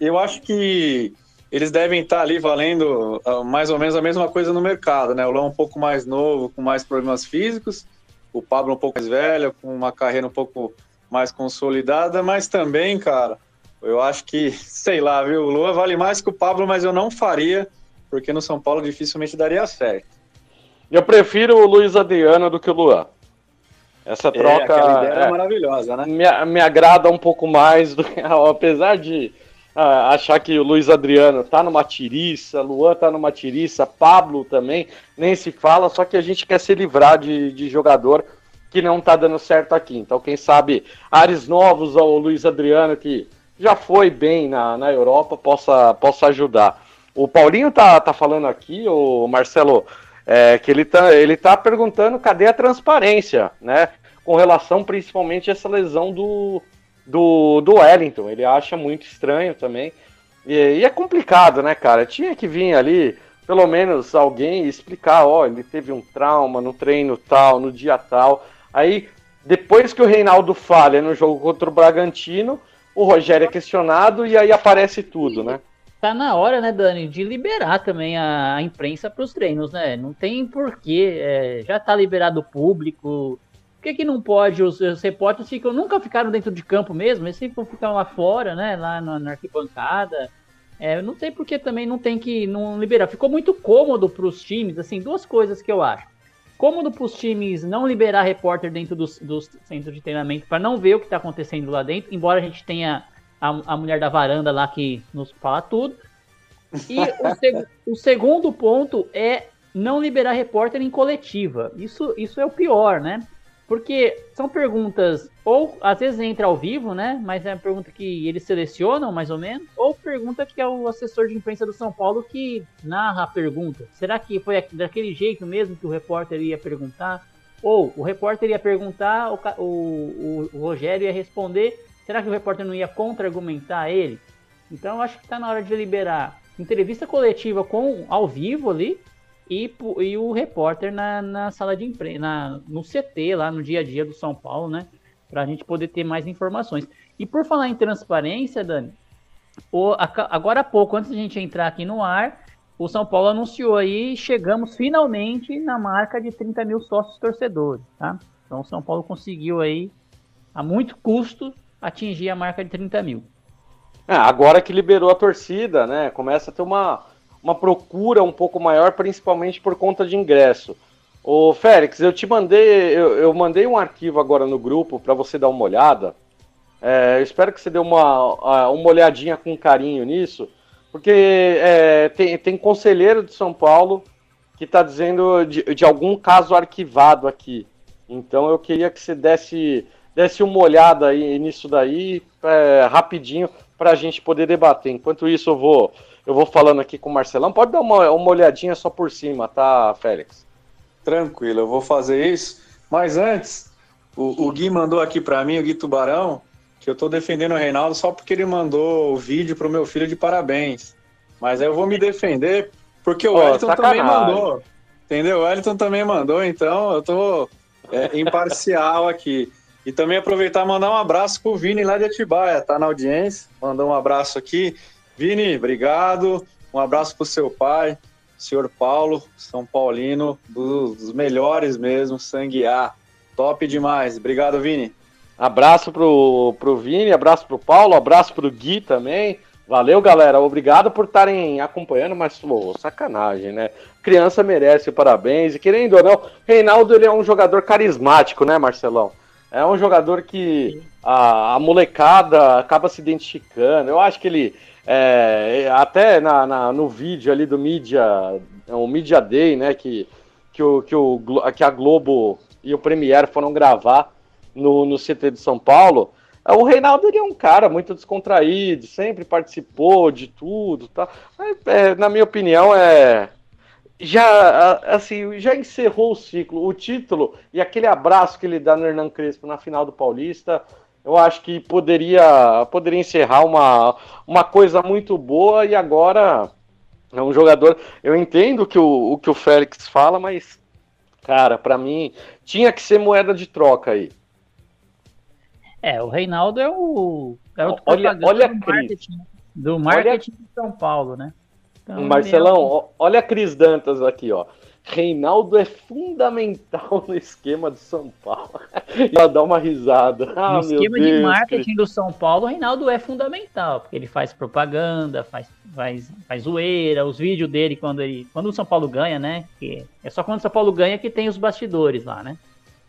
eu acho que eles devem estar ali valendo uh, mais ou menos a mesma coisa no mercado, né? O Lão um pouco mais novo, com mais problemas físicos, o Pablo um pouco mais velho, com uma carreira um pouco mais consolidada, mas também, cara, eu acho que, sei lá, viu? O Lua vale mais que o Pablo, mas eu não faria, porque no São Paulo dificilmente daria certo. Eu prefiro o Luiz Adriano do que o Luan. Essa é, troca é, é maravilhosa, né? Me, me agrada um pouco mais, do, apesar de ah, achar que o Luiz Adriano tá numa tiriça, Luan tá numa tiriça, Pablo também, nem se fala, só que a gente quer se livrar de, de jogador que não tá dando certo aqui. Então, quem sabe, ares novos ao Luiz Adriano, que já foi bem na, na Europa, possa, possa ajudar. O Paulinho tá, tá falando aqui, o Marcelo, é, que ele tá, ele tá perguntando cadê a transparência, né? Com relação principalmente a essa lesão do, do, do Wellington. Ele acha muito estranho também. E, e, é complicado, né, cara? Tinha que vir ali, pelo menos, alguém explicar: ó, ele teve um trauma no treino tal, no dia tal. Aí, depois que o Reinaldo falha no jogo contra o Bragantino, o Rogério é questionado e aí aparece tudo, né? tá na hora, né, Dani, de liberar também a, imprensa para os treinos, né? Não tem porquê. É, já tá liberado o público. Por que, que não pode? Os, os repórteres ficam, nunca ficaram dentro de campo mesmo, eles sempre ficam lá fora, né? Lá na, na arquibancada. É, não sei por que também não tem que não liberar. Ficou muito cômodo para os times, assim, duas coisas que eu acho. Cômodo para os times não liberar repórter dentro dos, dos centros de treinamento para não ver o que está acontecendo lá dentro, embora a gente tenha a, a mulher da varanda lá que nos fala tudo. E o, seg o segundo ponto é não liberar repórter em coletiva. Isso, isso é o pior, né? Porque são perguntas, ou às vezes entra ao vivo, né? Mas é uma pergunta que eles selecionam, mais ou menos, ou pergunta que é o assessor de imprensa do São Paulo que narra a pergunta. Será que foi daquele jeito mesmo que o repórter ia perguntar? Ou o repórter ia perguntar, o, o, o, Rogério ia responder, Será que o repórter não ia contra-argumentar ele? Então eu acho que está na hora de liberar entrevista coletiva com ao vivo ali e, e o repórter na, na sala de imprensa, no CT, lá no dia a dia do São Paulo, né? Para a gente poder ter mais informações. E por falar em transparência, Dani, o, agora há pouco, antes de a gente entrar aqui no ar, o São Paulo anunciou aí, chegamos finalmente na marca de 30 mil sócios torcedores, tá? Então o São Paulo conseguiu aí, a muito custo, atingir a marca de 30 mil. É, agora que liberou a torcida, né? Começa a ter uma, uma procura um pouco maior, principalmente por conta de ingresso. Ô Félix, eu te mandei, eu, eu mandei um arquivo agora no grupo para você dar uma olhada. É, eu espero que você dê uma, uma olhadinha com carinho nisso, porque é, tem, tem conselheiro de São Paulo que está dizendo de, de algum caso arquivado aqui. Então eu queria que você desse desse uma olhada aí nisso daí, é, rapidinho, para a gente poder debater. Enquanto isso, eu vou, eu vou falando aqui com o Marcelão. Pode dar uma, uma olhadinha só por cima, tá, Félix? Tranquilo, eu vou fazer isso. Mas antes, o, o Gui mandou aqui para mim, o Gui Tubarão, que eu tô defendendo o Reinaldo só porque ele mandou o vídeo pro meu filho de parabéns. Mas aí eu vou me defender porque o oh, Wellington sacanagem. também mandou. Entendeu? O Wellington também mandou, então eu tô é, imparcial aqui. E também aproveitar e mandar um abraço pro Vini lá de Atibaia, tá na audiência. Mandar um abraço aqui. Vini, obrigado. Um abraço pro seu pai, senhor Paulo, São Paulino, dos melhores mesmo, sangue A. Top demais. Obrigado, Vini. Abraço pro, pro Vini, abraço pro Paulo, abraço pro Gui também. Valeu, galera. Obrigado por estarem acompanhando, mas pô, sacanagem, né? Criança merece parabéns. E querendo ou não, Reinaldo ele é um jogador carismático, né, Marcelão? É um jogador que a, a molecada acaba se identificando. Eu acho que ele, é, até na, na, no vídeo ali do Media, o Media Day, né, que, que, o, que, o, que a Globo e o Premiere foram gravar no, no CT de São Paulo, é, o Reinaldo ele é um cara muito descontraído, sempre participou de tudo, tá? É, na minha opinião, é, já assim já encerrou o ciclo. O título e aquele abraço que ele dá no Hernan Crespo na final do Paulista, eu acho que poderia poderia encerrar uma, uma coisa muito boa e agora é um jogador. Eu entendo que o, o que o Félix fala, mas cara, para mim tinha que ser moeda de troca aí. É, o Reinaldo é o garoto olha, olha do marketing, do marketing olha... de São Paulo, né? Então, Marcelão, olha a Cris Dantas aqui, ó. Reinaldo é fundamental no esquema do São Paulo. e ela dá uma risada. Ah, no esquema Deus, de marketing do São Paulo, o Reinaldo é fundamental, porque ele faz propaganda, faz, faz, faz zoeira, os vídeos dele quando ele. Quando o São Paulo ganha, né? Que é só quando o São Paulo ganha que tem os bastidores lá, né?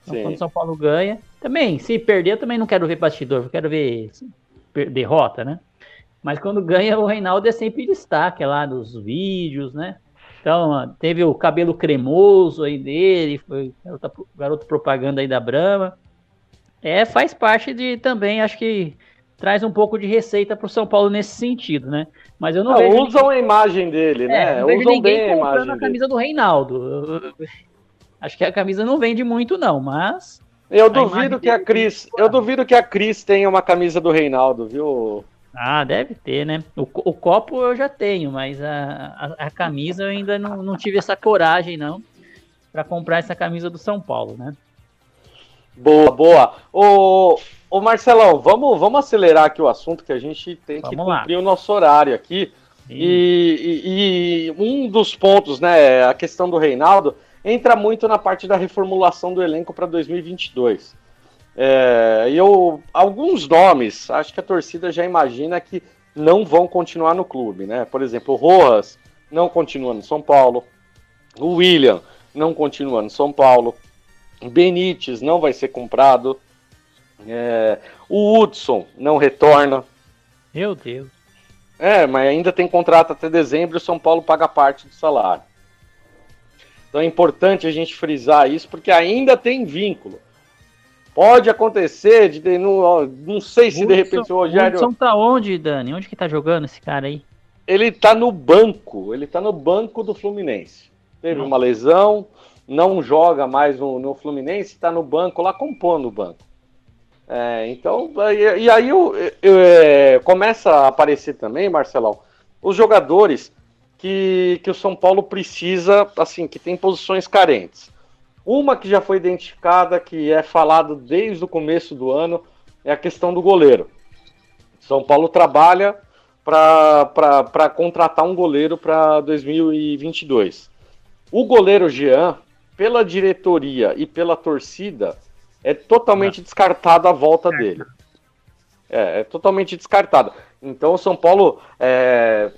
Então, quando o São Paulo ganha. Também, se perder, eu também não quero ver bastidor, eu quero ver derrota, né? Mas quando ganha, o Reinaldo é sempre destaque lá nos vídeos, né? Então, teve o cabelo cremoso aí dele, foi garoto, garoto propaganda aí da Brahma. É, faz parte de também, acho que traz um pouco de receita para o São Paulo nesse sentido, né? Mas eu não, não vejo usam ninguém... a imagem dele, é, né? Não vejo usam ninguém bem comprando a, a camisa dele. do Reinaldo. Acho que a camisa não vende muito não, mas eu duvido que a Cris, eu duvido que a Cris tenha uma camisa do Reinaldo, viu? Ah, deve ter, né? O, o copo eu já tenho, mas a, a, a, camisa eu ainda não, não tive essa coragem, não, para comprar essa camisa do São Paulo, né? Boa, boa. Ô, ô Marcelão, vamos, vamos acelerar aqui o assunto que a gente tem vamos que cumprir lá. o nosso horário aqui. E, e, e, um dos pontos, né, a questão do Reinaldo, entra muito na parte da reformulação do elenco para 2022. É, eu, alguns nomes, acho que a torcida já imagina que não vão continuar no clube, né? Por exemplo, o Rojas não continua no São Paulo, o William não continua no São Paulo, Benítez não vai ser comprado, é, o Hudson não retorna. Meu Deus. É, mas ainda tem contrato até dezembro e o São Paulo paga parte do salário. Então é importante a gente frisar isso, porque ainda tem vínculo. Pode acontecer, de, não, não sei se Hudson, de repente o Rogério. O Hudson tá onde, Dani? Onde que tá jogando esse cara aí? Ele tá no banco, ele tá no banco do Fluminense. Teve uma lesão, não joga mais no, no Fluminense, tá no banco lá, compondo o banco. É, então, e, e aí eu, eu, é, começa a aparecer também, Marcelão, os jogadores que, que o São Paulo precisa, assim, que tem posições carentes. Uma que já foi identificada, que é falado desde o começo do ano, é a questão do goleiro. São Paulo trabalha para contratar um goleiro para 2022. O goleiro Jean, pela diretoria e pela torcida, é totalmente descartada a volta dele. É, é totalmente descartada. Então o São Paulo é,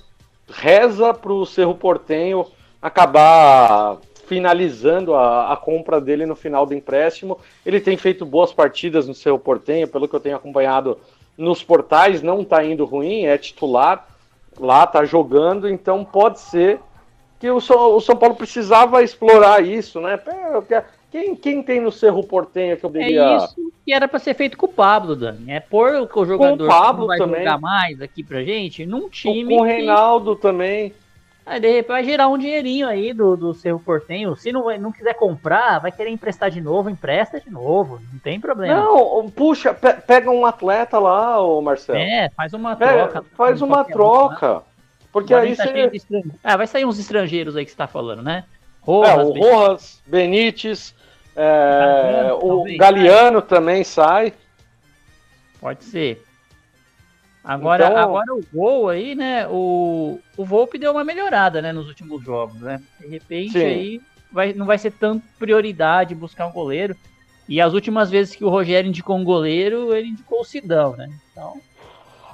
reza para o Cerro Portenho acabar finalizando a, a, compra dele no final do empréstimo. Ele tem feito boas partidas no Cerro Portenho, pelo que eu tenho acompanhado nos portais, não está indo ruim, é titular lá, está jogando, então pode ser que o São, o São Paulo precisava explorar isso, né? Quem, quem tem no Cerro Portenho que eu diria... É isso que era para ser feito com o Pablo, Dani. É pôr o jogador com o Pablo que vai também. jogar mais aqui pra gente num time. Com o Reinaldo que... também. Aí de repente vai gerar um dinheirinho aí do, do Cerro Portenho. Se não, não quiser comprar, vai querer emprestar de novo, empresta de novo. Não tem problema. Não, puxa, pe pega um atleta lá, ô Marcelo. É, faz uma pega, troca. Faz uma troca. Lá. Porque aí tá você. Ah, vai sair uns estrangeiros aí que você tá falando, né? Rojas, é, o Rojas, Benítez, é, o Galeano também sai. Pode ser. Agora, então... agora o gol aí, né? O, o Volpe deu uma melhorada, né, nos últimos jogos, né? De repente Sim. aí vai, não vai ser tão prioridade buscar um goleiro. E as últimas vezes que o Rogério indicou um goleiro, ele indicou o Sidão, né? Então.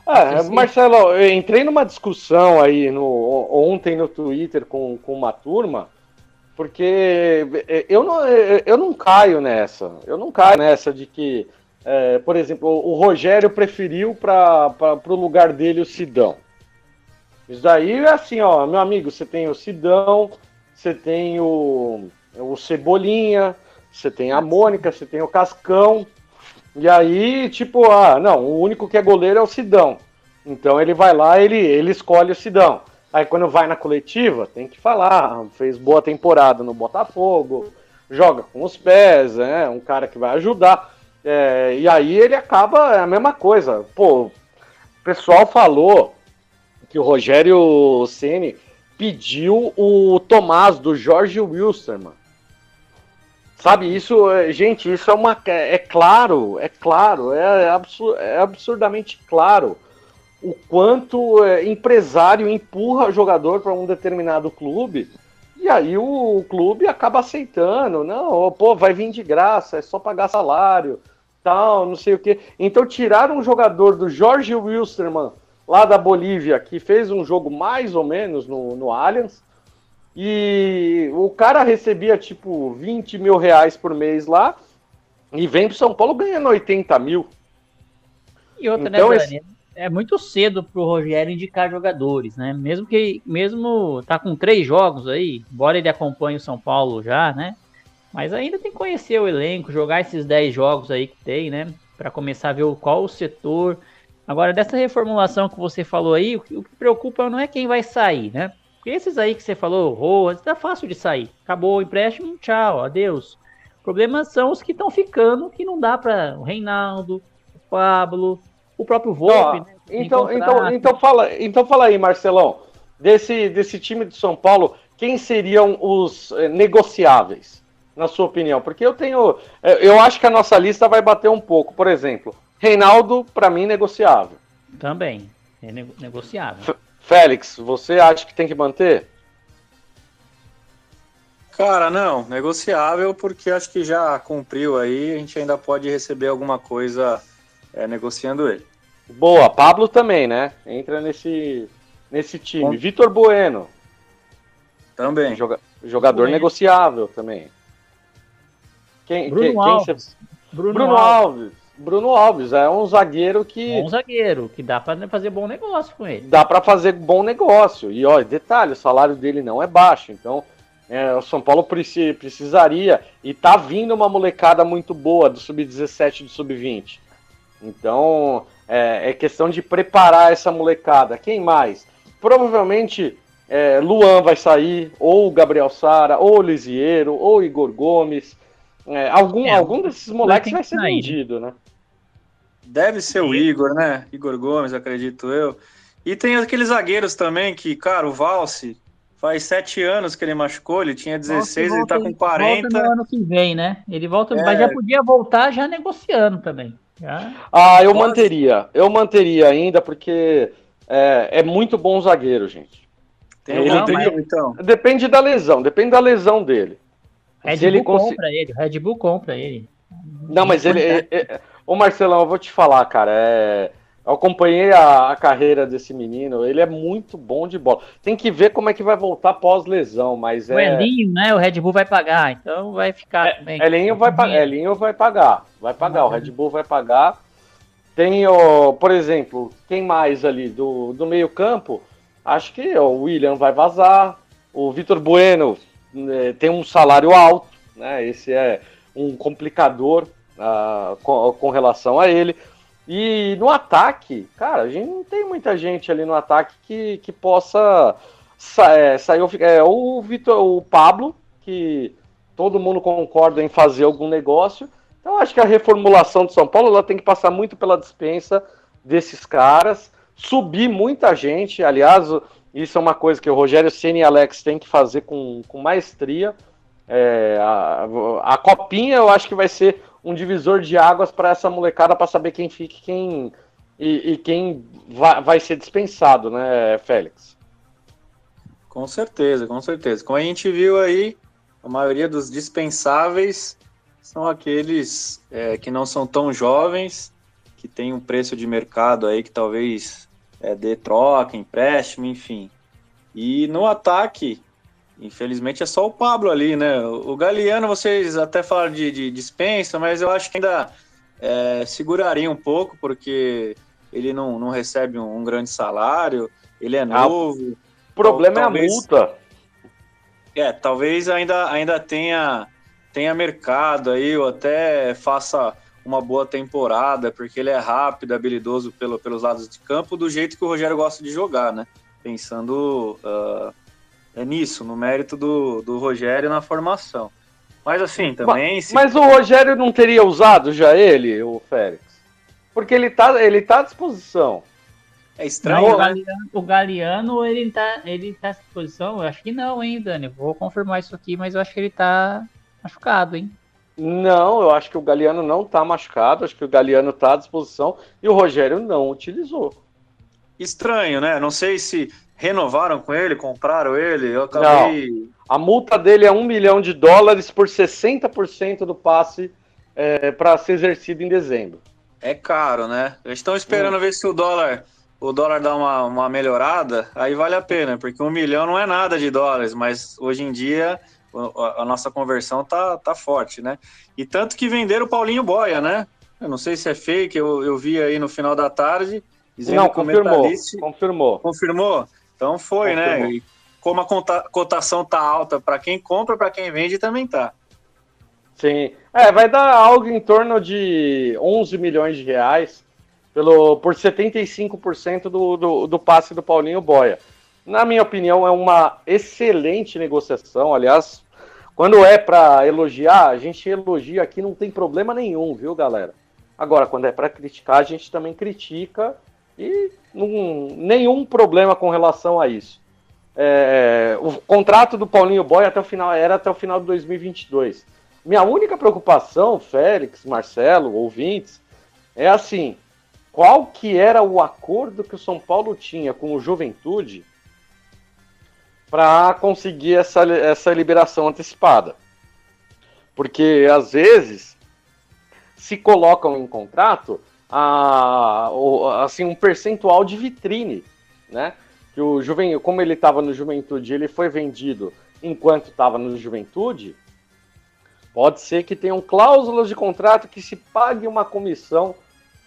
É, assim, Marcelo, eu entrei numa discussão aí no, ontem no Twitter com, com uma turma porque é, eu não, é, eu não caio nessa. Eu não caio nessa de que, é, por exemplo, o Rogério preferiu para o lugar dele o Sidão. Isso daí é assim, ó, meu amigo, você tem o Sidão, você tem o, o Cebolinha, você tem a Mônica, você tem o Cascão. E aí, tipo, ah, não, o único que é goleiro é o Sidão. Então ele vai lá, ele, ele escolhe o Sidão. Aí quando vai na coletiva, tem que falar, fez boa temporada no Botafogo, joga com os pés, é né? um cara que vai ajudar. É, e aí ele acaba é a mesma coisa. Pô, o pessoal falou que o Rogério Ceni pediu o Tomás do Jorge Wilstermann. Sabe, isso, é, gente, isso é uma. É, é claro, é claro, é, absur, é absurdamente claro o quanto é, empresário empurra jogador para um determinado clube e aí o, o, clube acaba aceitando, não, pô, vai vir de graça, é só pagar salário, tal, não sei o que. Então tiraram um jogador do Jorge Wilstermann, lá da Bolívia, que fez um jogo mais ou menos no, no Allianz, e o cara recebia tipo 20 mil reais por mês lá, e vem pro São Paulo ganhando 80 mil. E outra, né, então, né, esse é muito cedo para o Rogério indicar jogadores, né? Mesmo que mesmo tá com três jogos aí, embora ele acompanhe o São Paulo já, né? Mas ainda tem que conhecer o elenco, jogar esses 10 jogos aí que tem, né? Para começar a ver qual o setor. Agora, dessa reformulação que você falou aí, o que, o que preocupa não é quem vai sair, né? Porque esses aí que você falou, Roas, tá fácil de sair. Acabou o empréstimo, tchau, adeus. O problema são os que estão ficando, que não dá para o Reinaldo, o Pablo, o próprio Volpe, né? Então, então, então, fala, então fala aí, Marcelão, desse, desse time de São Paulo, quem seriam os eh, negociáveis, na sua opinião? Porque eu tenho. Eh, eu acho que a nossa lista vai bater um pouco. Por exemplo, Reinaldo, para mim, negociável. Também, é negociável. Félix, você acha que tem que manter? Cara, não, negociável porque acho que já cumpriu aí, a gente ainda pode receber alguma coisa é, negociando ele. Boa, Pablo também, né? Entra nesse, nesse time. Vitor Bueno, Também. joga- jogador Bueno. negociável também. Quem, Bruno quem, quem Alves. cê- Bruno, Bruno Alves. Alves. Bruno Alves é um zagueiro que Bom zagueiro, que dá pra fazer bom negócio com ele. dá para fazer bom negócio. E ó, detalhe, o salário dele não é baixo, então é, o São Paulo preci- precisaria e tá vindo uma molecada muito boa do sub-17 e do sub-20. Então é, é questão de preparar essa molecada. Quem mais? Provavelmente é, Luan vai sair, ou Gabriel Sara, ou o Lisieiro, ou Igor Gomes. É, algum, É, algum desses moleques vai ser sair, vendido, né? Deve ser o Igor, né? Igor Gomes, acredito eu. E tem aqueles zagueiros também que, cara, o Valse, faz sete anos que ele machucou, ele tinha 16, ele tá Volta- com 40. Volta no ano que vem, né? Ele volta, É. mas já podia voltar já negociando também. Já. Ah, eu Pode. manteria. Eu manteria ainda, porque é, é muito bom zagueiro, gente. Tem Ele tem- então. Depende da lesão, depende da lesão dele. Red Se ele Bull compra ele, o Red Bull compra ele. Não, mas ele. É, é- Ô Marcelão, eu vou te falar, cara. é, Eu acompanhei a, a carreira desse menino, ele é muito bom de bola. Tem que ver como é que vai voltar pós-lesão, mas O é. Elinho, né? O Red Bull vai pagar, então vai ficar também. Elinho vai, pa- Elinho vai pagar. Vai pagar, o Red Bull vai pagar. Tem, o, por exemplo, quem mais ali do, do meio-campo? Acho que o William vai vazar. O Vitor Bueno né, tem um salário alto, né? Esse é um complicador ah, com, com relação a ele. E no ataque, cara, a gente não tem muita gente ali no ataque que, que possa sa é, sair. É, o Vitor, o Pablo, que todo mundo concorda em fazer algum negócio. Então, acho que a reformulação do São Paulo ela tem que passar muito pela dispensa desses caras, subir muita gente. Aliás, isso é uma coisa que o Rogério Ceni e Alex têm que fazer com, com maestria. É, a, a copinha eu acho que vai ser um divisor de águas para essa molecada para saber quem fica quem, e, e quem vai, vai ser dispensado, né, Félix? Com certeza, com certeza. Como a gente viu aí, a maioria dos dispensáveis são aqueles é, que não são tão jovens, que tem um preço de mercado aí que talvez é, dê troca, empréstimo, enfim. E no ataque, infelizmente é só o Pablo ali, né? O Galeano, vocês até falaram de, de dispensa, mas eu acho que ainda é, seguraria um pouco, porque ele não, não recebe um, um grande salário, ele é novo. O problema Talvez- é a multa. É, talvez ainda, ainda tenha, tenha mercado aí, ou até faça uma boa temporada, porque ele é rápido, habilidoso pelo, pelos lados de campo, do jeito que o Rogério gosta de jogar, né? Pensando ah, é nisso, no mérito do, do Rogério na formação. Mas assim, também. se- Mas o Rogério não teria usado já ele, o Félix? Porque ele tá, ele tá à disposição. é Não, estranho, o, né? Galeano, o Galeano, ele tá, ele tá à disposição? Eu acho que não, hein, Dani? Vou confirmar isso aqui, mas eu acho que ele tá machucado, hein? Não, eu acho que o Galeano não tá machucado, acho que o Galeano tá à disposição e o Rogério não utilizou. Estranho, né? Não sei se renovaram com ele, compraram ele. Eu acabei. A multa dele é um milhão de dólares por 60% do passe para ser exercido em dezembro. É caro, né? Eles estão esperando ver se o dólar o dólar dá uma, uma melhorada, aí vale a pena, porque um milhão não é nada de dólares, mas hoje em dia a, a nossa conversão tá, tá forte, né? E tanto que venderam o Paulinho Boia, né? Eu não sei se é fake, eu, eu vi aí no final da tarde, Não, confirmou, confirmou. confirmou. Então foi, né? Confirmou. E como a conta- cotação tá alta para quem compra, para quem vende também tá. Sim. É, vai dar algo em torno de 11 milhões de reais pelo, por 75% do, do, do passe do Paulinho Boia. Na minha opinião, é uma excelente negociação. Aliás, quando é para elogiar, a gente elogia aqui, não tem problema nenhum, viu, galera? Agora, quando é para criticar, a gente também critica e não, nenhum problema com relação a isso. É, o contrato do Paulinho Boia até o final era até o final de 2022. Minha única preocupação, Félix, Marcelo, ouvintes, é assim: qual que era o acordo que o São Paulo tinha com o Juventude para conseguir essa, essa liberação antecipada. Porque às vezes se colocam em contrato a, assim, um percentual de vitrine, né? Que o Juven, como ele estava no Juventude, ele foi vendido enquanto estava no Juventude. Pode ser que tenham cláusulas de contrato que se pague uma comissão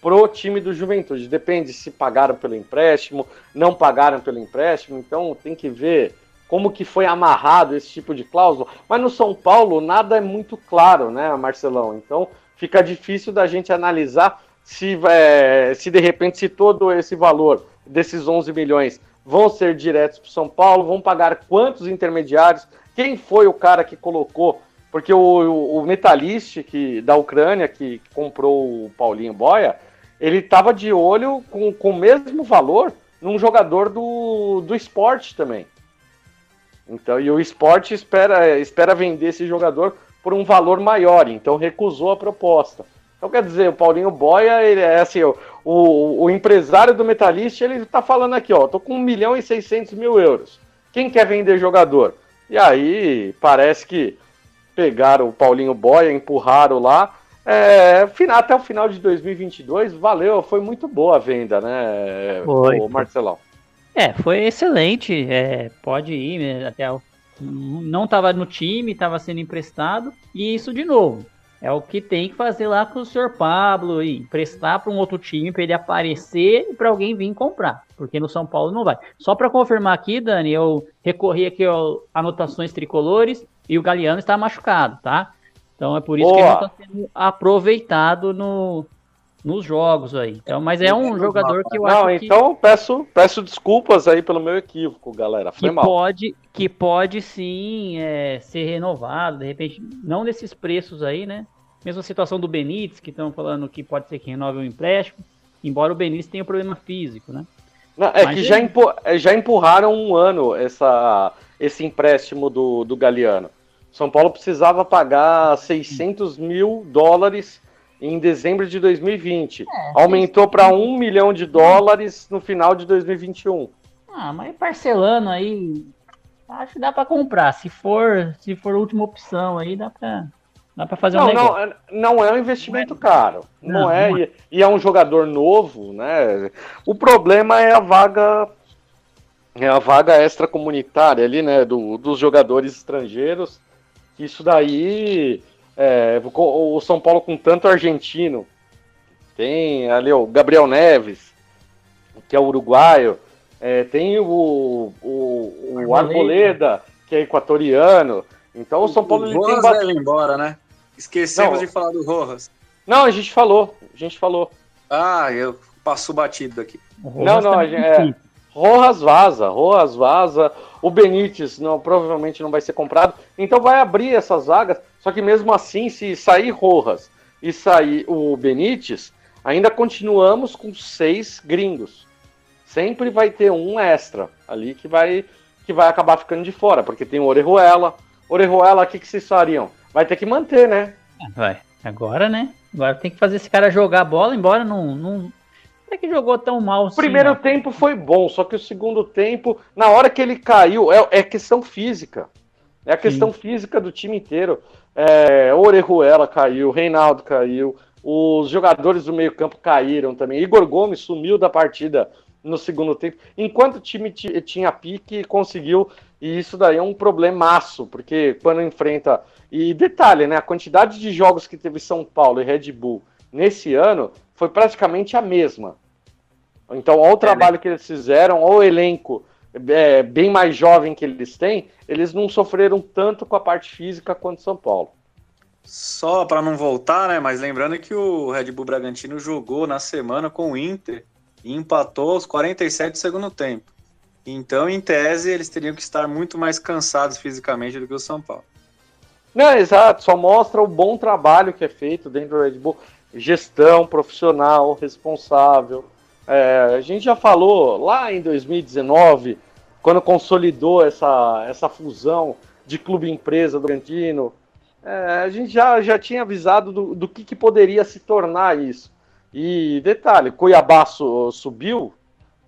pro time do Juventude. Depende se pagaram pelo empréstimo, não pagaram pelo empréstimo. Então tem que ver como que foi amarrado esse tipo de cláusula. Mas no São Paulo nada é muito claro, né, Marcelão? Então fica difícil da gente analisar se, é, se de repente se todo esse valor desses 11 milhões vão ser diretos para São Paulo, vão pagar quantos intermediários, quem foi o cara que colocou, porque o, o, o Metalist que, da Ucrânia que comprou o Paulinho Boia, ele estava de olho com, com o mesmo valor num jogador do, do esporte também. Então, e o esporte espera, espera vender esse jogador por um valor maior, então recusou a proposta. Então, quer dizer, o Paulinho Boia, ele é assim, o, o, o empresário do Metalist, ele está falando aqui, ó, tô com 1 milhão e 600 mil euros. Quem quer vender jogador? E aí, parece que pegaram o Paulinho Boia, empurraram lá. É, até o final de 2022, valeu, foi muito boa a venda, né, o Marcelão? É, foi excelente. É, pode ir né, até o... não estava no time, estava sendo emprestado e isso de novo. É o que tem que fazer lá com o senhor Pablo e emprestar para um outro time para ele aparecer e para alguém vir comprar, porque no São Paulo não vai. Só para confirmar aqui, Dani, eu recorri aqui ao anotações tricolores e o Galeano está machucado, tá? Então é por isso Boa. que ele não está sendo aproveitado no, nos jogos aí. Então, mas é um jogador que eu não, acho que... então peço, peço desculpas aí pelo meu equívoco, galera. Foi que mal. Pode, que pode sim é, ser renovado, de repente, não nesses preços aí, né? Mesma situação do Benítez, que estão falando que pode ser que renove o um empréstimo, embora o Benítez tenha um problema físico, né? Não, é mas que já, empu é, já empurraram um ano essa, esse empréstimo do, do Galeano. São Paulo precisava pagar 600 mil dólares em dezembro de 2020. É, Aumentou para um milhão de dólares no final de 2021. Ah, mas parcelando aí, acho que dá para comprar. Se for, se for a última opção aí, dá para dá para fazer não, um negócio. Não, não é um investimento caro. Não, não é, não é. E, é um jogador novo, né? O problema é a vaga é a vaga extracomunitária ali, né, do, dos jogadores estrangeiros. Isso daí é, o São Paulo com tanto argentino, tem ali o Gabriel Neves, que é uruguaio, é, tem o, o, o Arboleda, que é equatoriano. Então o São Paulo o ele tem bastante. embora, né? Esquecemos Não, de falar do Rojas. Não, a gente falou, a gente falou. Ah, eu passo batido aqui. Não, não, a gente, é, Rojas vaza, Rojas vaza. O Benítez não, provavelmente não vai ser comprado. Então vai abrir essas vagas. Só que mesmo assim, se sair Rojas e sair o Benítez, ainda continuamos com seis gringos. Sempre vai ter um extra ali que vai, que vai acabar ficando de fora, porque tem o Orejuela. Orejuela, o que, que vocês fariam? Vai ter que manter, né? Vai. Agora, né? Agora tem que fazer esse cara jogar a bola, embora não, não, é que jogou tão mal. O primeiro assim, tempo foi bom, só que o segundo tempo, na hora que ele caiu, é, é questão física. É a questão Sim. física do time inteiro. É, Orejuela caiu, Reinaldo caiu, os jogadores do meio-campo caíram também. Igor Gomes sumiu da partida no segundo tempo. Enquanto o time tinha pique, conseguiu. E isso daí é um problemaço, porque quando enfrenta. E detalhe, né? A quantidade de jogos que teve São Paulo e Red Bull nesse ano foi praticamente a mesma. Então, olha o trabalho é, né? que eles fizeram, olha o elenco é, bem mais jovem que eles têm, eles não sofreram tanto com a parte física quanto São Paulo. Só para não voltar, né? Mas lembrando que o Red Bull Bragantino jogou na semana com o Inter e empatou aos 47 do segundo tempo. Então, em tese, eles teriam que estar muito mais cansados fisicamente do que o São Paulo. Não, exato, só mostra o bom trabalho que é feito dentro do Red Bull gestão profissional, responsável. É, a gente já falou lá em 2019, quando consolidou essa, essa fusão de clube-empresa do é, a gente já, já tinha avisado do, do que, que poderia se tornar isso. E detalhe, Cuiabá su- subiu,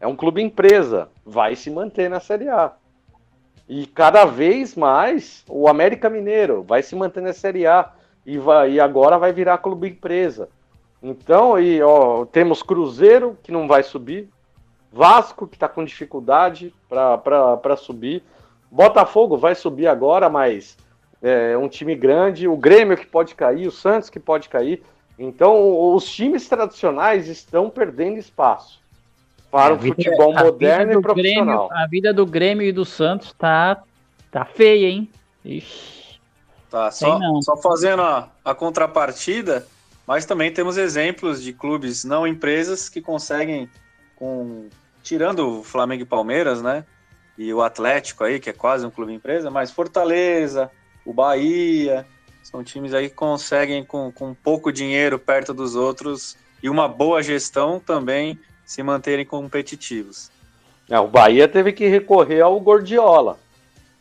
é um clube empresa, vai se manter na Série A. E cada vez mais o América Mineiro vai se manter na Série A e, vai, e agora vai virar clube empresa. Então, e, ó, temos Cruzeiro que não vai subir, Vasco que está com dificuldade para subir, Botafogo vai subir agora, mas é um time grande, o Grêmio que pode cair, o Santos que pode cair. Então, os times tradicionais estão perdendo espaço para A o vida- futebol a moderno vida e profissional. Grêmio- a vida do Grêmio e do Santos tá, tá feia, hein? Ixi. Tá, só, só fazendo a, a contrapartida, mas também temos exemplos de clubes não empresas que conseguem, com tirando o Flamengo e Palmeiras, né? E o Atlético aí, que é quase um clube empresa, mas Fortaleza, o Bahia, são times aí que conseguem, com, com pouco dinheiro perto dos outros e uma boa gestão também, se manterem competitivos. É, o Bahia teve que recorrer ao Gordiola.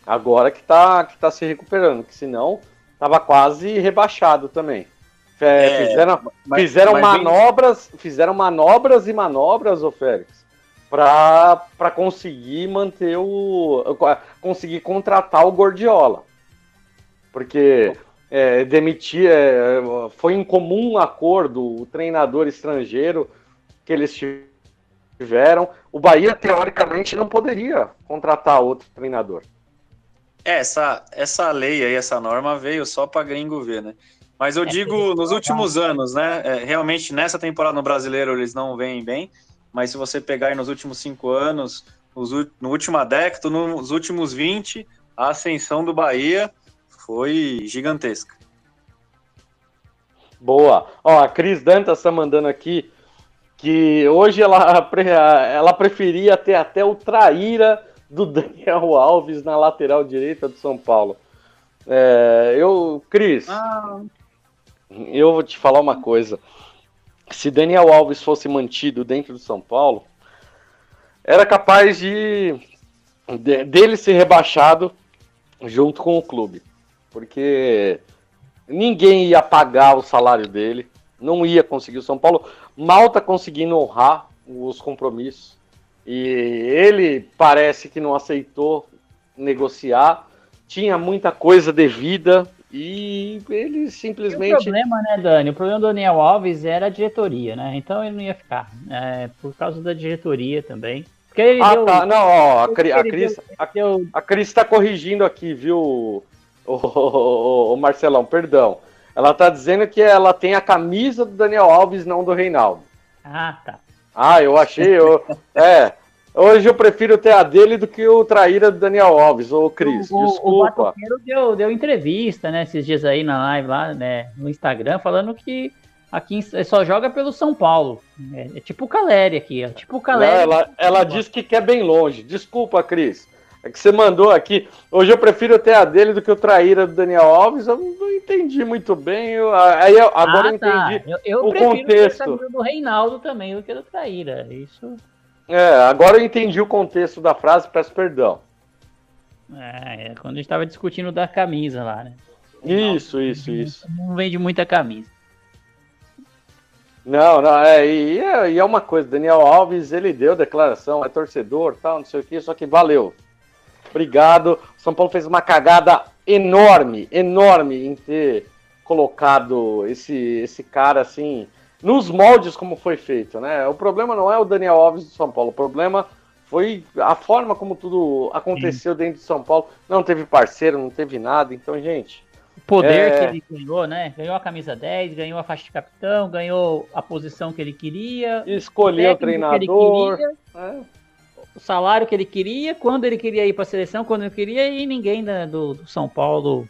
Agora que tá, que tá se recuperando, que senão tava quase rebaixado também. É, É, fizeram Mas- fizeram mas bem- manobras, fizeram manobras e manobras, ô Félix, para conseguir manter o. conseguir contratar o Gordiola. Porque é, demitir. é, foi em comum acordo o treinador estrangeiro que eles tiveram. O Bahia, teoricamente, não poderia contratar outro treinador. É, essa, essa lei aí, essa norma veio só para gringo ver, né? Mas eu digo, nos últimos anos, né? é, realmente, nessa temporada no brasileiro eles não vêm bem, mas se você pegar aí nos últimos cinco anos, nos no último década, nos últimos 20, a ascensão do Bahia foi gigantesca. Boa. Ó, a Cris Dantas tá mandando aqui que hoje ela, ela preferia ter até o traíra do Daniel Alves na lateral direita do São Paulo. É, eu, Cris, eu vou te falar uma coisa. Se Daniel Alves fosse mantido dentro do São Paulo, era capaz de, de- dele ser rebaixado junto com o clube. Porque ninguém ia pagar o salário dele, não ia conseguir. O São Paulo mal tá conseguindo honrar os compromissos. E ele parece que não aceitou negociar, tinha muita coisa devida e ele E o simplesmente. problema, né, Dani? O problema do Daniel Alves era a diretoria, né? Então ele não ia ficar. É, por causa da diretoria também. Porque ele Ah, deu, tá. Não, ó, a, Cri- a Cris, a, deu- a Cris tá corrigindo aqui, viu, o, o, o Marcelão, perdão. Ela tá dizendo que ela tem a camisa do Daniel Alves, não do Reinaldo. Ah, tá. Ah, eu achei. Eu, é. Hoje eu prefiro ter a dele do que o traíra do Daniel Alves, ô Cris. O, o desculpa. Batoqueiro deu, deu entrevista, né, esses dias aí na live lá, né, no Instagram, falando que aqui só joga pelo São Paulo. É, é tipo o Caleri aqui, ó. Tipo o Caleri. ela, ela disse que quer bem longe. Desculpa, Cris. É que você mandou aqui. Hoje eu prefiro ter a dele do que o traíra do Daniel Alves. Eu não entendi muito bem. eu- aí eu- agora ah, eu tá. entendi. Eu, eu o prefiro contexto. a camisa do Reinaldo também do que do Traíra. Isso. É, agora eu entendi o contexto da frase, peço perdão. É, é quando a gente tava discutindo da camisa lá, né? Isso, isso, isso. Não vende muita camisa. Não, não, é, e, é, e é uma coisa, Daniel Alves, ele deu declaração, é torcedor, tal, não sei o que, só que valeu. Obrigado. São Paulo fez uma cagada enorme, enorme em ter colocado esse, esse cara assim, nos moldes como foi feito, né? O problema não é o Daniel Alves do São Paulo, o problema foi a forma como tudo aconteceu dentro de São Paulo. Não teve parceiro, não teve nada, então, gente. O poder É. que ele ganhou, né? Ganhou a camisa 10, ganhou a faixa de capitão, ganhou a posição que ele queria. Escolher o que ele treinador. queria, né? o salário que ele queria, quando ele queria ir para a seleção, quando ele queria, e ninguém da- do, do São Paulo.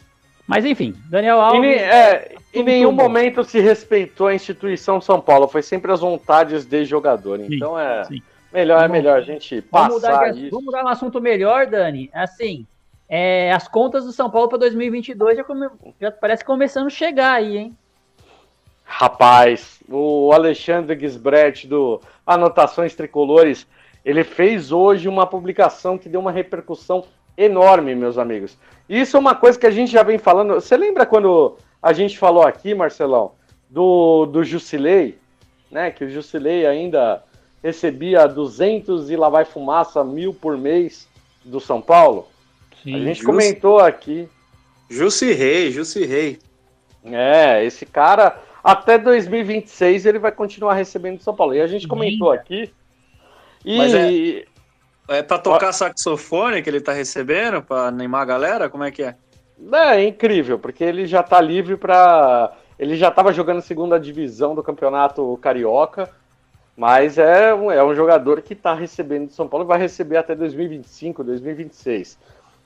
Mas enfim, Daniel E, Alves. nem- é, em nenhum momento se respeitou a instituição São Paulo, foi sempre as vontades de jogador. Sim, Então é sim. melhor, é Vamos- melhor a gente Vamos mudar, passar de, isso. vamos mudar um assunto melhor, Dani. Assim, é, as contas do São Paulo para 2022 já, come- já parece começando a chegar aí, hein? Rapaz, o Alexandre Gisbrecht do Anotações Tricolores, ele fez hoje uma publicação que deu uma repercussão enorme, meus amigos. Isso é uma coisa que a gente já vem falando. Você lembra quando a gente falou aqui, Marcelão, do, do Jusilei? né? Que o Jusilei ainda recebia 200 e lá vai fumaça mil por mês do São Paulo. Sim, a gente comentou aqui. Jussi Rei, Jussi Rei. É, esse cara até 2026 ele vai continuar recebendo do São Paulo. E a gente comentou aqui. E Mas é- É pra tocar saxofone que ele tá recebendo, pra animar a galera? Como é que é? É incrível, porque ele já tá livre para Ele já estava jogando segunda divisão do campeonato carioca, mas é um, é um jogador que está recebendo do São Paulo e vai receber até 2025, 2026.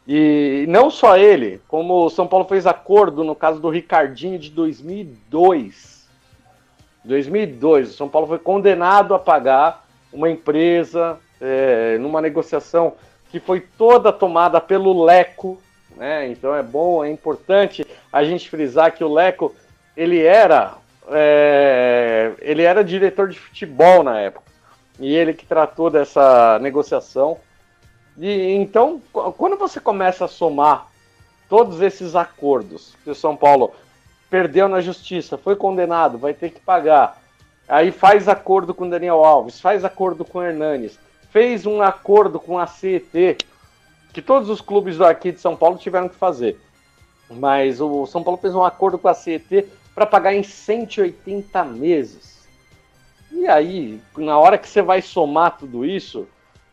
E não só ele, como o São Paulo fez acordo no caso do Ricardinho de 2002. 2002, o São Paulo foi condenado a pagar uma empresa é, numa negociação que foi toda tomada pelo Leco, né? Então é bom, é importante a gente frisar que o Leco ele era é, ele era diretor de futebol na época e ele que tratou dessa negociação. E então, qu- quando você começa a somar todos esses acordos que o São Paulo perdeu na justiça, foi condenado, vai ter que pagar. Aí faz acordo com Daniel Alves, faz acordo com Hernanes, fez um acordo com a CET, que todos os clubes aqui de São Paulo tiveram que fazer. Mas o São Paulo fez um acordo com a CET para pagar em 180 meses. E aí, na hora que você vai somar tudo isso,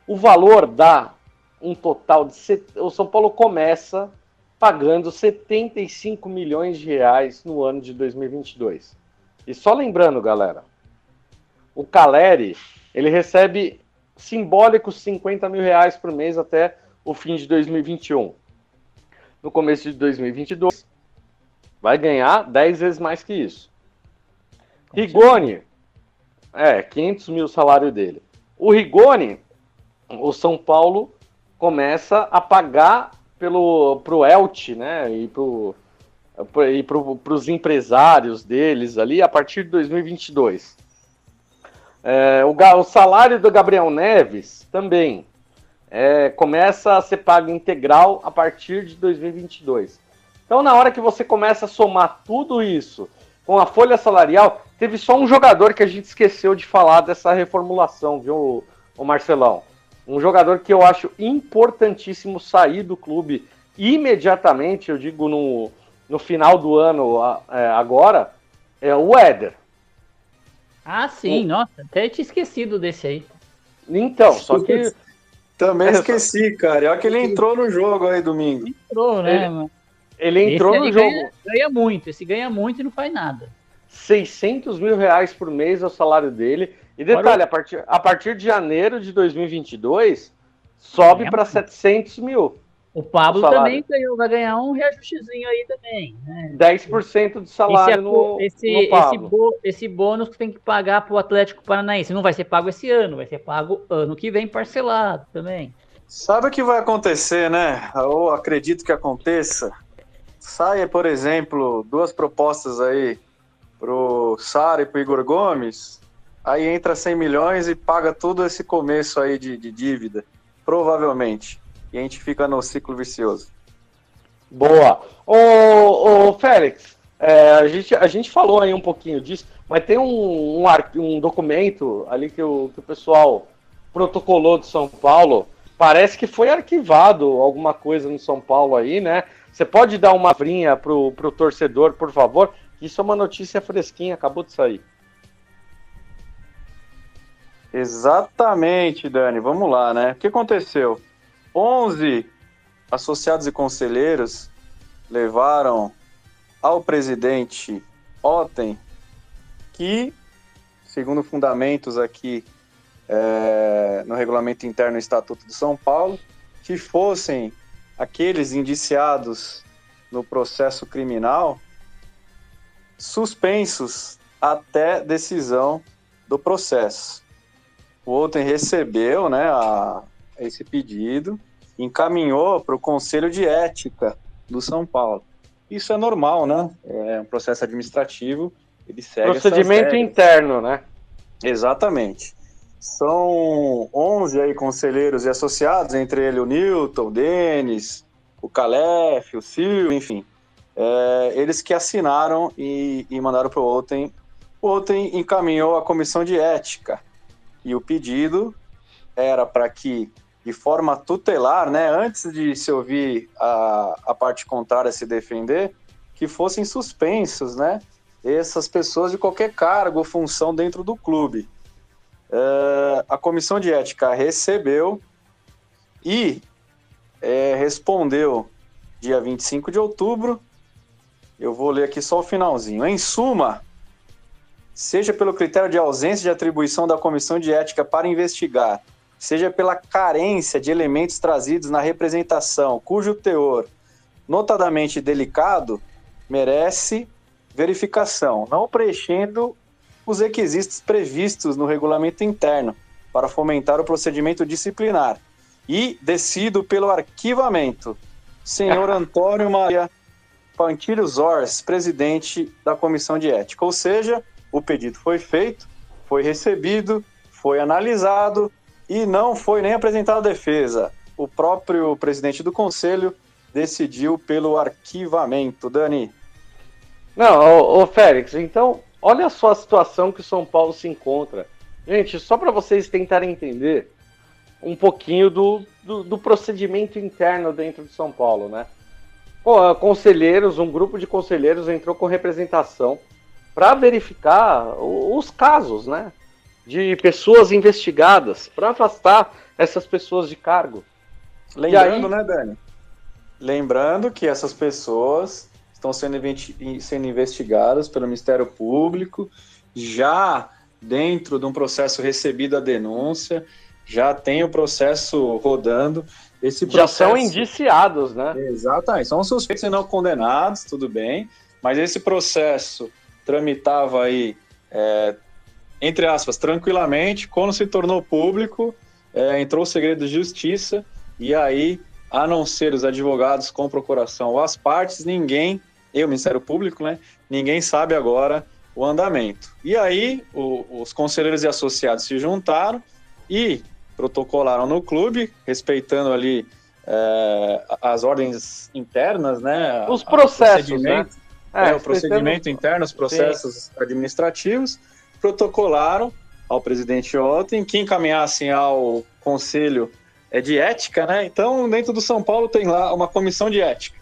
o valor dá um total de. O São Paulo começa pagando 75 milhões de reais no ano de 2022. E só lembrando, galera, o Caleri ele recebe simbólicos 50 mil reais por mês até o fim de 2021. No começo de 2022, vai ganhar 10 vezes mais que isso. Rigoni, é, 500 mil o salário dele. O Rigoni, o São Paulo começa a pagar pelo pro Elt, né, e pro e para os empresários deles ali a partir de 2022. É, o, o salário do Gabriel Neves também é, começa a ser pago integral a partir de 2022. Então, na hora que você começa a somar tudo isso com a folha salarial, teve só um jogador que a gente esqueceu de falar dessa reformulação, viu, o Marcelão? Um jogador que eu acho importantíssimo sair do clube imediatamente, eu digo no, no final do ano a- é, agora, é o Éder. Ah, sim, nossa, até tinha esquecido desse aí. Então, só que Também É, esqueci, cara. Olha que ele entrou no jogo aí domingo. Entrou, né, Ele- mano? ele entrou Esse no jogo. Ganha, ganha muito, esse ganha muito e não faz nada. 600 mil reais por mês é o salário dele. E detalhe, a partir, a partir de janeiro de 2022, sobe É, para 700 mil. O Pablo O também ganhou, vai ganhar um reajustezinho aí também. Né? 10% de salário esse, no, esse, no esse, Pablo. bo- esse bônus que tem que pagar pro Atlético Paranaense. Não vai ser pago esse ano, vai ser pago ano que vem parcelado também. Sabe o que vai acontecer, né? Ou acredito que aconteça. Saia, por exemplo, duas propostas aí pro Sara e pro Igor Gomes. Aí entra 100 milhões e paga todo esse começo aí de, de dívida. Provavelmente. E a gente fica no ciclo vicioso. Boa. Ô, ô Félix, é, a, gente, a gente falou aí um pouquinho disso, mas tem um, um, um documento ali que o, que o pessoal protocolou de São Paulo. Parece que foi arquivado alguma coisa no São Paulo aí, né? Você pode dar uma vrinha pro, pro torcedor, por favor? Isso é uma notícia fresquinha, acabou de sair. Exatamente, Dani. Vamos lá, né? O que aconteceu? 11 associados e conselheiros levaram ao presidente Otten que, segundo fundamentos aqui é, no regulamento interno do Estatuto de São Paulo, que fossem aqueles indiciados no processo criminal suspensos até decisão do processo. O Outen recebeu né, a- esse pedido, encaminhou para o Conselho de Ética do São Paulo. Isso é normal, né? É um processo administrativo, ele segue Procedimento interno, né? Exatamente. São 11 aí conselheiros e associados, entre ele o Newton, o Denis, o Calef, o Silvio, enfim. É, eles que assinaram e, e mandaram para o Outen ontem encaminhou à comissão de ética. E o pedido era para que, de forma tutelar, né, antes de se ouvir a, a parte contrária se defender, que fossem suspensos, né, essas pessoas de qualquer cargo ou função dentro do clube. É, a comissão de ética recebeu e é, respondeu dia 25 de outubro. Eu vou ler aqui só o finalzinho. Em suma, seja pelo critério de ausência de atribuição da comissão de ética para investigar, seja pela carência de elementos trazidos na representação, cujo teor, notadamente delicado, merece verificação, não preenchendo os requisitos previstos no regulamento interno para fomentar o procedimento disciplinar e decido pelo arquivamento. Senhor Antônio Maria Pantilho Zors, presidente da Comissão de Ética. Ou seja, o pedido foi feito, foi recebido, foi analisado e não foi nem apresentado a defesa. O próprio presidente do conselho decidiu pelo arquivamento. Dani. Não, ô, ô Félix, então olha só a situação que o São Paulo se encontra. Gente, só para vocês tentarem entender, um pouquinho do, do, do, procedimento interno dentro de São Paulo, né? Pô, conselheiros, um grupo de conselheiros entrou com representação para verificar os casos, né? De pessoas investigadas, para afastar essas pessoas de cargo. Lembrando, aí... né, Dani? Lembrando que essas pessoas estão sendo, sendo investigadas pelo Ministério Público, já dentro de um processo recebido a denúncia, já tem o processo rodando. Esse processo... Já são indiciados, né? Exatamente, são suspeitos e não condenados, tudo bem, mas esse processo tramitava aí, é, entre aspas, tranquilamente, quando se tornou público, é, entrou o segredo de justiça, e aí, a não ser os advogados com procuração ou as partes, ninguém, e o Ministério Público, né, ninguém sabe agora o andamento. E aí, o, os conselheiros e associados se juntaram e protocolaram no clube, respeitando ali é, as ordens internas, né? Os processos, né? É, é, o procedimento interno, os processos Sim. administrativos, protocolaram ao presidente ontem que encaminhassem ao conselho é, de ética, né? Então, dentro do São Paulo tem lá uma comissão de ética.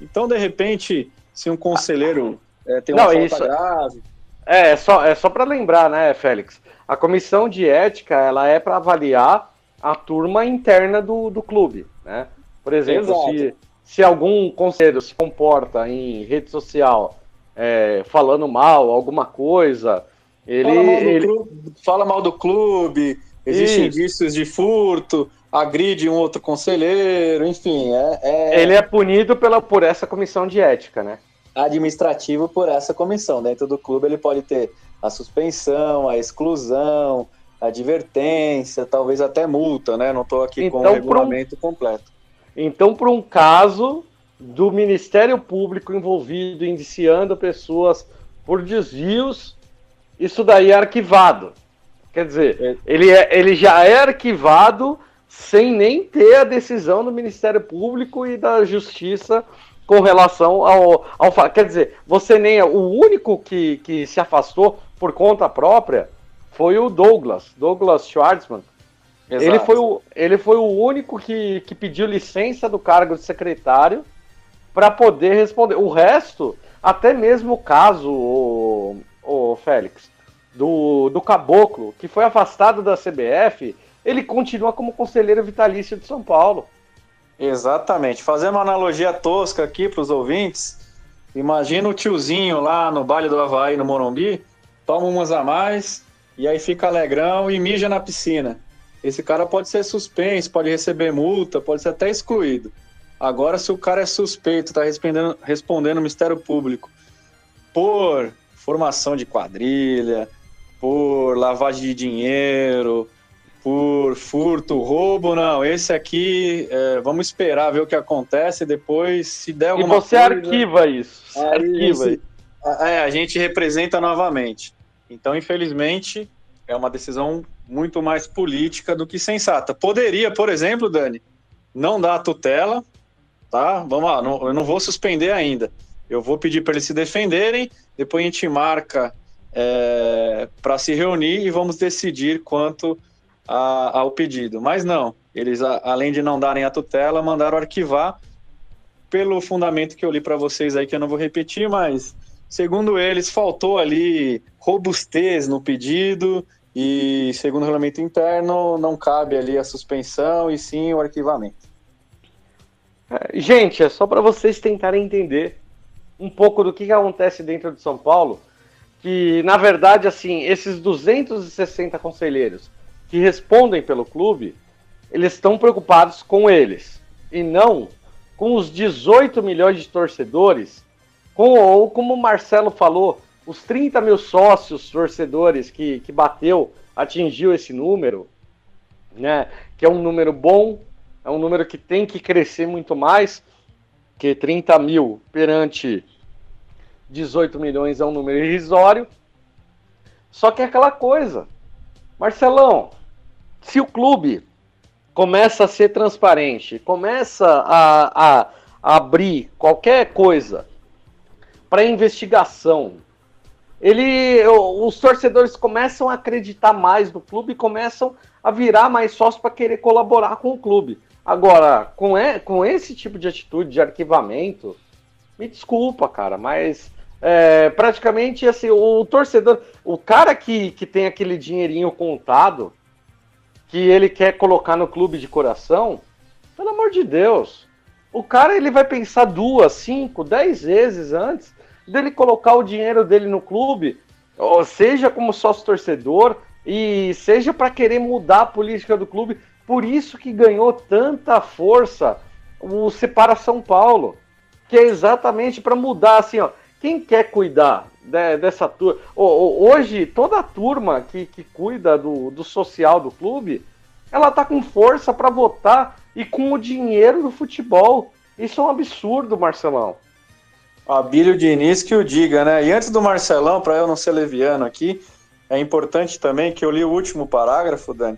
Então, de repente, se um conselheiro é, tem uma Não, falta isso... grave... É, é só, é só para lembrar, né, Félix? A comissão de ética ela é para avaliar a turma interna do, do clube, né? Por exemplo, se, se algum conselheiro se comporta em rede social é, falando mal, alguma coisa, ele fala mal do, ele... Clube, fala mal do clube existem indícios de furto, agride um outro conselheiro, enfim, é, é, Ele é punido pela, por essa comissão de ética, né? Administrativo por essa comissão. Dentro do clube ele pode ter a suspensão, a exclusão, a advertência, talvez até multa, né? Não estou aqui então, com o regulamento um, completo. Então, para um caso do Ministério Público envolvido indiciando pessoas por desvios, isso daí é arquivado. Quer dizer, é. ele, é, ele já é arquivado sem nem ter a decisão do Ministério Público e da Justiça com relação ao, ao. Quer dizer, você nem é o único que, que se afastou por conta própria foi o Douglas, Douglas Schwartzman. Ele foi, o, ele foi o único que, que pediu licença do cargo de secretário para poder responder. O resto, até mesmo o caso, o, o Félix, do, do Caboclo, que foi afastado da CBF, ele continua como conselheiro vitalício de São Paulo. Exatamente. Fazendo uma analogia tosca aqui para os ouvintes, imagina o tiozinho lá no baile do Havaí, no Morumbi, toma umas a mais e aí fica alegrão e mija na piscina. Esse cara pode ser suspenso, pode receber multa, pode ser até excluído. Agora, se o cara é suspeito, está respondendo, respondendo o Ministério Público por formação de quadrilha, por lavagem de dinheiro, por furto, roubo, não. Esse aqui, é, vamos esperar ver o que acontece depois, se der alguma coisa... E você coisa, arquiva isso. Aí, arquiva isso. É, a gente representa novamente. Então, infelizmente, é uma decisão muito mais política do que sensata. Poderia, por exemplo, Dani, não dar a tutela, tá? Vamos lá, não, eu não vou suspender ainda. Eu vou pedir para eles se defenderem, depois a gente marca é, para se reunir e vamos decidir quanto a, ao pedido. Mas não, eles, a, além de não darem a tutela, mandaram arquivar pelo fundamento que eu li para vocês aí, que eu não vou repetir, mas segundo eles, faltou ali robustez no pedido e, segundo o regulamento interno, não cabe ali a suspensão e sim o arquivamento. É, gente, é só para vocês tentarem entender um pouco do que, que acontece dentro de São Paulo, que na verdade, assim, esses 260 conselheiros que respondem pelo clube, eles estão preocupados com eles e não com os 18 milhões de torcedores, com, ou como o Marcelo falou, os 30 mil sócios torcedores que, que bateu, atingiu esse número, né? Que é um número bom, é um número que tem que crescer muito mais, que 30 mil perante 18 milhões é um número irrisório. Só que é aquela coisa, Marcelão, se o clube começa a ser transparente, começa a, a, a abrir qualquer coisa para investigação, ele, os torcedores começam a acreditar mais no clube começam a virar mais sócios para querer colaborar com o clube. Agora, com, e, com esse tipo de atitude de arquivamento, me desculpa, cara, mas é, praticamente assim, o, o torcedor, o cara que, que tem aquele dinheirinho contado, que ele quer colocar no clube de coração, pelo amor de Deus, o cara ele vai pensar duas, cinco, dez vezes antes dele colocar o dinheiro dele no clube, ou seja como sócio torcedor e seja para querer mudar a política do clube. Por isso que ganhou tanta força o Separa São Paulo, que é exatamente para mudar assim, ó. Quem quer cuidar de, dessa turma. Hoje, toda a turma que, que cuida do, do social do clube, ela tá com força para votar e com o dinheiro do futebol. Isso é um absurdo, Marcelão. Abílio Diniz que o diga, né? E antes do Marcelão, para eu não ser leviano aqui, é importante também que eu li o último parágrafo, Dani,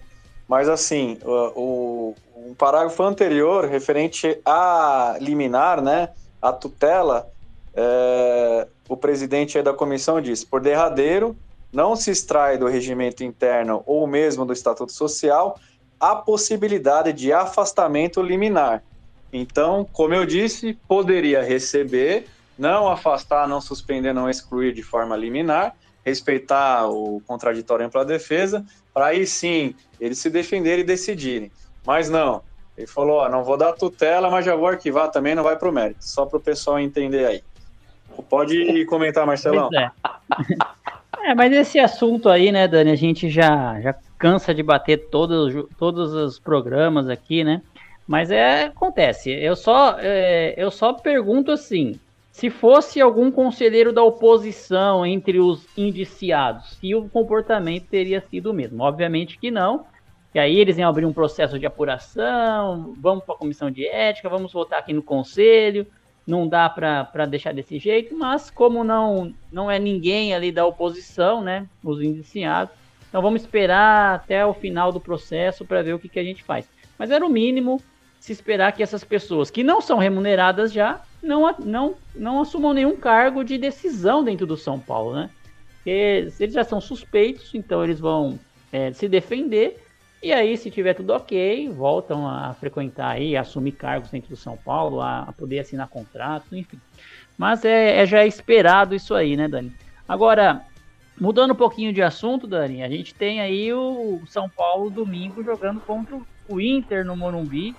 mas assim, o, o parágrafo anterior, referente a liminar, né, a tutela, é, o presidente da comissão disse: por derradeiro, não se extrai do regimento interno ou mesmo do estatuto social a possibilidade de afastamento liminar. Então, como eu disse, poderia receber, não afastar, não suspender, não excluir de forma liminar, respeitar o contraditório para a defesa, para aí sim eles se defenderem e decidirem. Mas não, ele falou: ó, não vou dar tutela, mas já vou arquivar também, não vai para o mérito, só para o pessoal entender aí. Pode comentar, Marcelão. É. é. mas esse assunto aí, né, Dani, a gente já, já cansa de bater todos, todos os programas aqui, né? Mas é, acontece. Eu só, é, eu só pergunto assim: se fosse algum conselheiro da oposição entre os indiciados, se o comportamento teria sido o mesmo. Obviamente que não. E aí eles iam abrir um processo de apuração, vamos para a comissão de ética, vamos votar aqui no conselho não dá para deixar desse jeito, mas como não não é ninguém ali da oposição, né, os indiciados, então vamos esperar até o final do processo para ver o que, que a gente faz. Mas era o mínimo se esperar que essas pessoas que não são remuneradas já não, não, não assumam nenhum cargo de decisão dentro do São Paulo, né? Porque eles já são suspeitos, então eles vão é, se defender e aí, se tiver tudo ok, voltam a frequentar aí, assumir cargos dentro do São Paulo, a, a poder assinar contratos, enfim. Mas é, é, já esperado isso aí, né, Dani? Agora, mudando um pouquinho de assunto, Dani, a gente tem aí o São Paulo domingo jogando contra o Inter no Morumbi.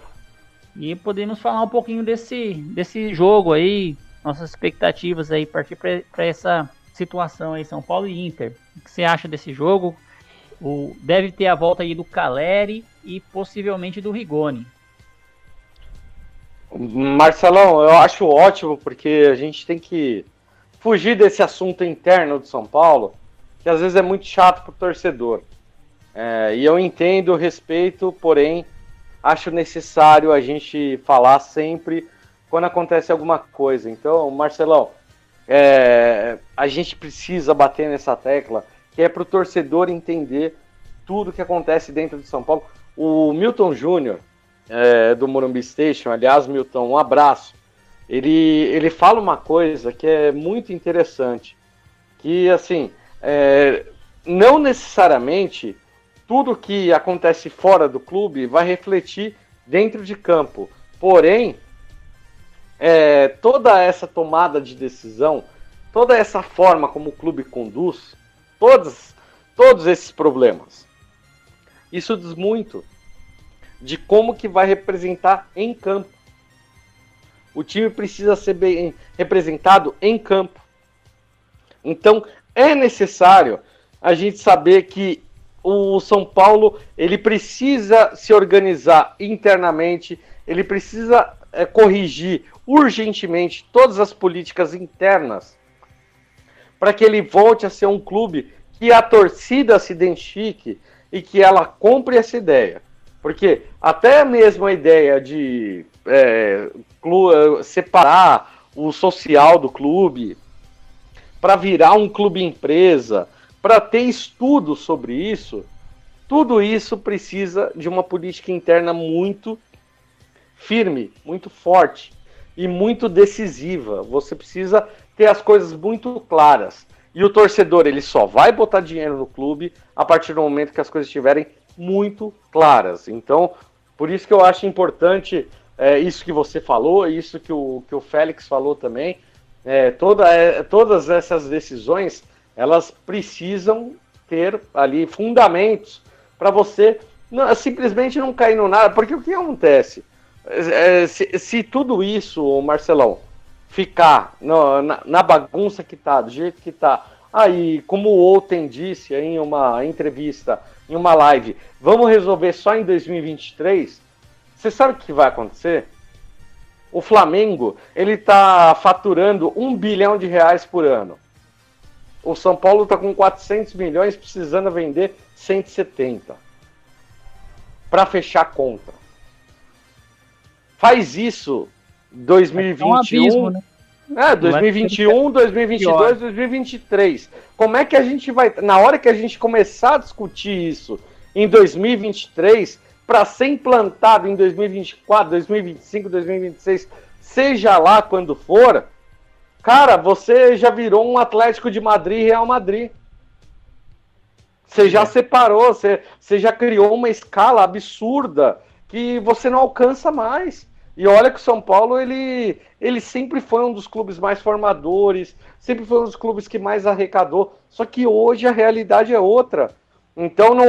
E podemos falar um pouquinho desse, desse jogo aí, nossas expectativas aí, partir para essa situação aí, São Paulo e Inter. O que você acha desse jogo? O, deve ter a volta aí do Caleri e possivelmente do Rigoni. Marcelão, eu acho ótimo porque a gente tem que fugir desse assunto interno do São Paulo, que às vezes é muito chato para o torcedor. É, e eu entendo, respeito, porém acho necessário a gente falar sempre quando acontece alguma coisa. Então, Marcelão, é, a gente precisa bater nessa tecla que é para o torcedor entender tudo que acontece dentro de São Paulo. O Milton Júnior, é, do Morumbi Station, aliás, Milton, um abraço. Ele, ele fala uma coisa que é muito interessante, que assim, é, não necessariamente tudo que acontece fora do clube vai refletir dentro de campo. Porém, é, toda essa tomada de decisão, toda essa forma como o clube conduz, todos, todos esses problemas, isso diz muito de como que vai representar em campo. O time precisa ser bem representado em campo. Então, é necessário a gente saber que o São Paulo ele precisa se organizar internamente, ele precisa é, corrigir urgentemente todas as políticas internas para que ele volte a ser um clube que a torcida se identifique e que ela compre essa ideia. Porque até mesmo a ideia de é, separar o social do clube para virar um clube empresa, para ter estudo sobre isso, tudo isso precisa de uma política interna muito firme, muito forte e muito decisiva. Você precisa ter as coisas muito claras. E o torcedor ele só vai botar dinheiro no clube a partir do momento que as coisas estiverem muito claras. Então, por isso que eu acho importante é, isso que você falou, isso que o, que o Félix falou também. É, toda, é, todas essas decisões elas precisam ter ali fundamentos para você não, simplesmente não cair no nada. Porque o que acontece? É, se, se, tudo isso, Marcelão, ficar no, na, na, bagunça que tá, do jeito que tá, aí, como o Outen disse em uma entrevista, em uma live, vamos resolver só em 2023, você sabe o que vai acontecer? O Flamengo, ele tá faturando um bilhão de reais por ano. O São Paulo está com 400 milhões, precisando vender 170 para fechar a conta. Faz isso 2021. É um abismo, né? É, 2021, 2022, 2023. Como é que a gente vai. Na hora que a gente começar a discutir isso em 2023, para ser implantado em 2024, 2025, 2026, seja lá quando for, Cara, você já virou um Atlético de Madrid e Real Madrid. Você já separou, você, você já criou uma escala absurda que você não alcança mais. E olha que o São Paulo, ele, ele sempre foi um dos clubes mais formadores, sempre foi um dos clubes que mais arrecadou. Só que hoje a realidade é outra. Então não,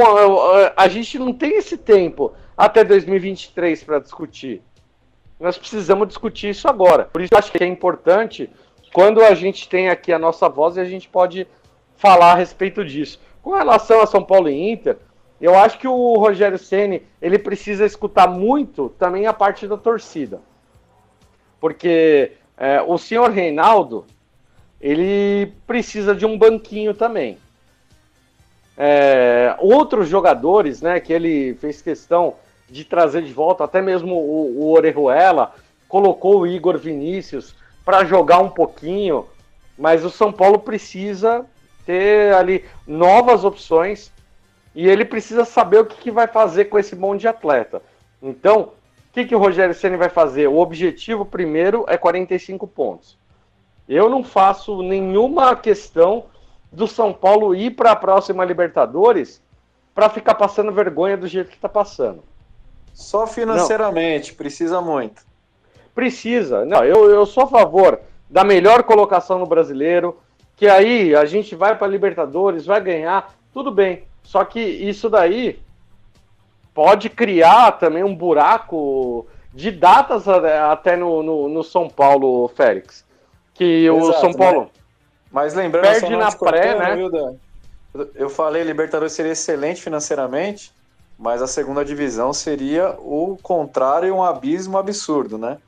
a gente não tem esse tempo até 2023 para discutir. Nós precisamos discutir isso agora. Por isso eu acho que é importante quando a gente tem aqui a nossa voz e a gente pode falar a respeito disso. Com relação a São Paulo e Inter, eu acho que o Rogério Ceni ele precisa escutar muito também a parte da torcida, porque é, o senhor Reinaldo ele precisa de um banquinho também. É, outros jogadores, né, que ele fez questão de trazer de volta, até mesmo o, o Orejuela, colocou o Igor Vinícius para jogar um pouquinho, mas o São Paulo precisa ter ali novas opções e ele precisa saber o que, que vai fazer com esse monte de atleta. Então, o que, que o Rogério Ceni vai fazer? O objetivo primeiro é 45 pontos. Eu não faço nenhuma questão do São Paulo ir para a próxima Libertadores para ficar passando vergonha do jeito que está passando. Só financeiramente, não. precisa muito. Precisa. Não, eu, eu sou a favor da melhor colocação no brasileiro, que aí a gente vai para Libertadores, vai ganhar, tudo bem. Só que isso daí pode criar também um buraco de datas até no, no, no São Paulo, Félix. Que Exato, o São Paulo. Né? Mas lembrando, perde na pré, né? Eu falei, Libertadores seria excelente financeiramente, mas a segunda divisão seria o contrário, um abismo absurdo, né?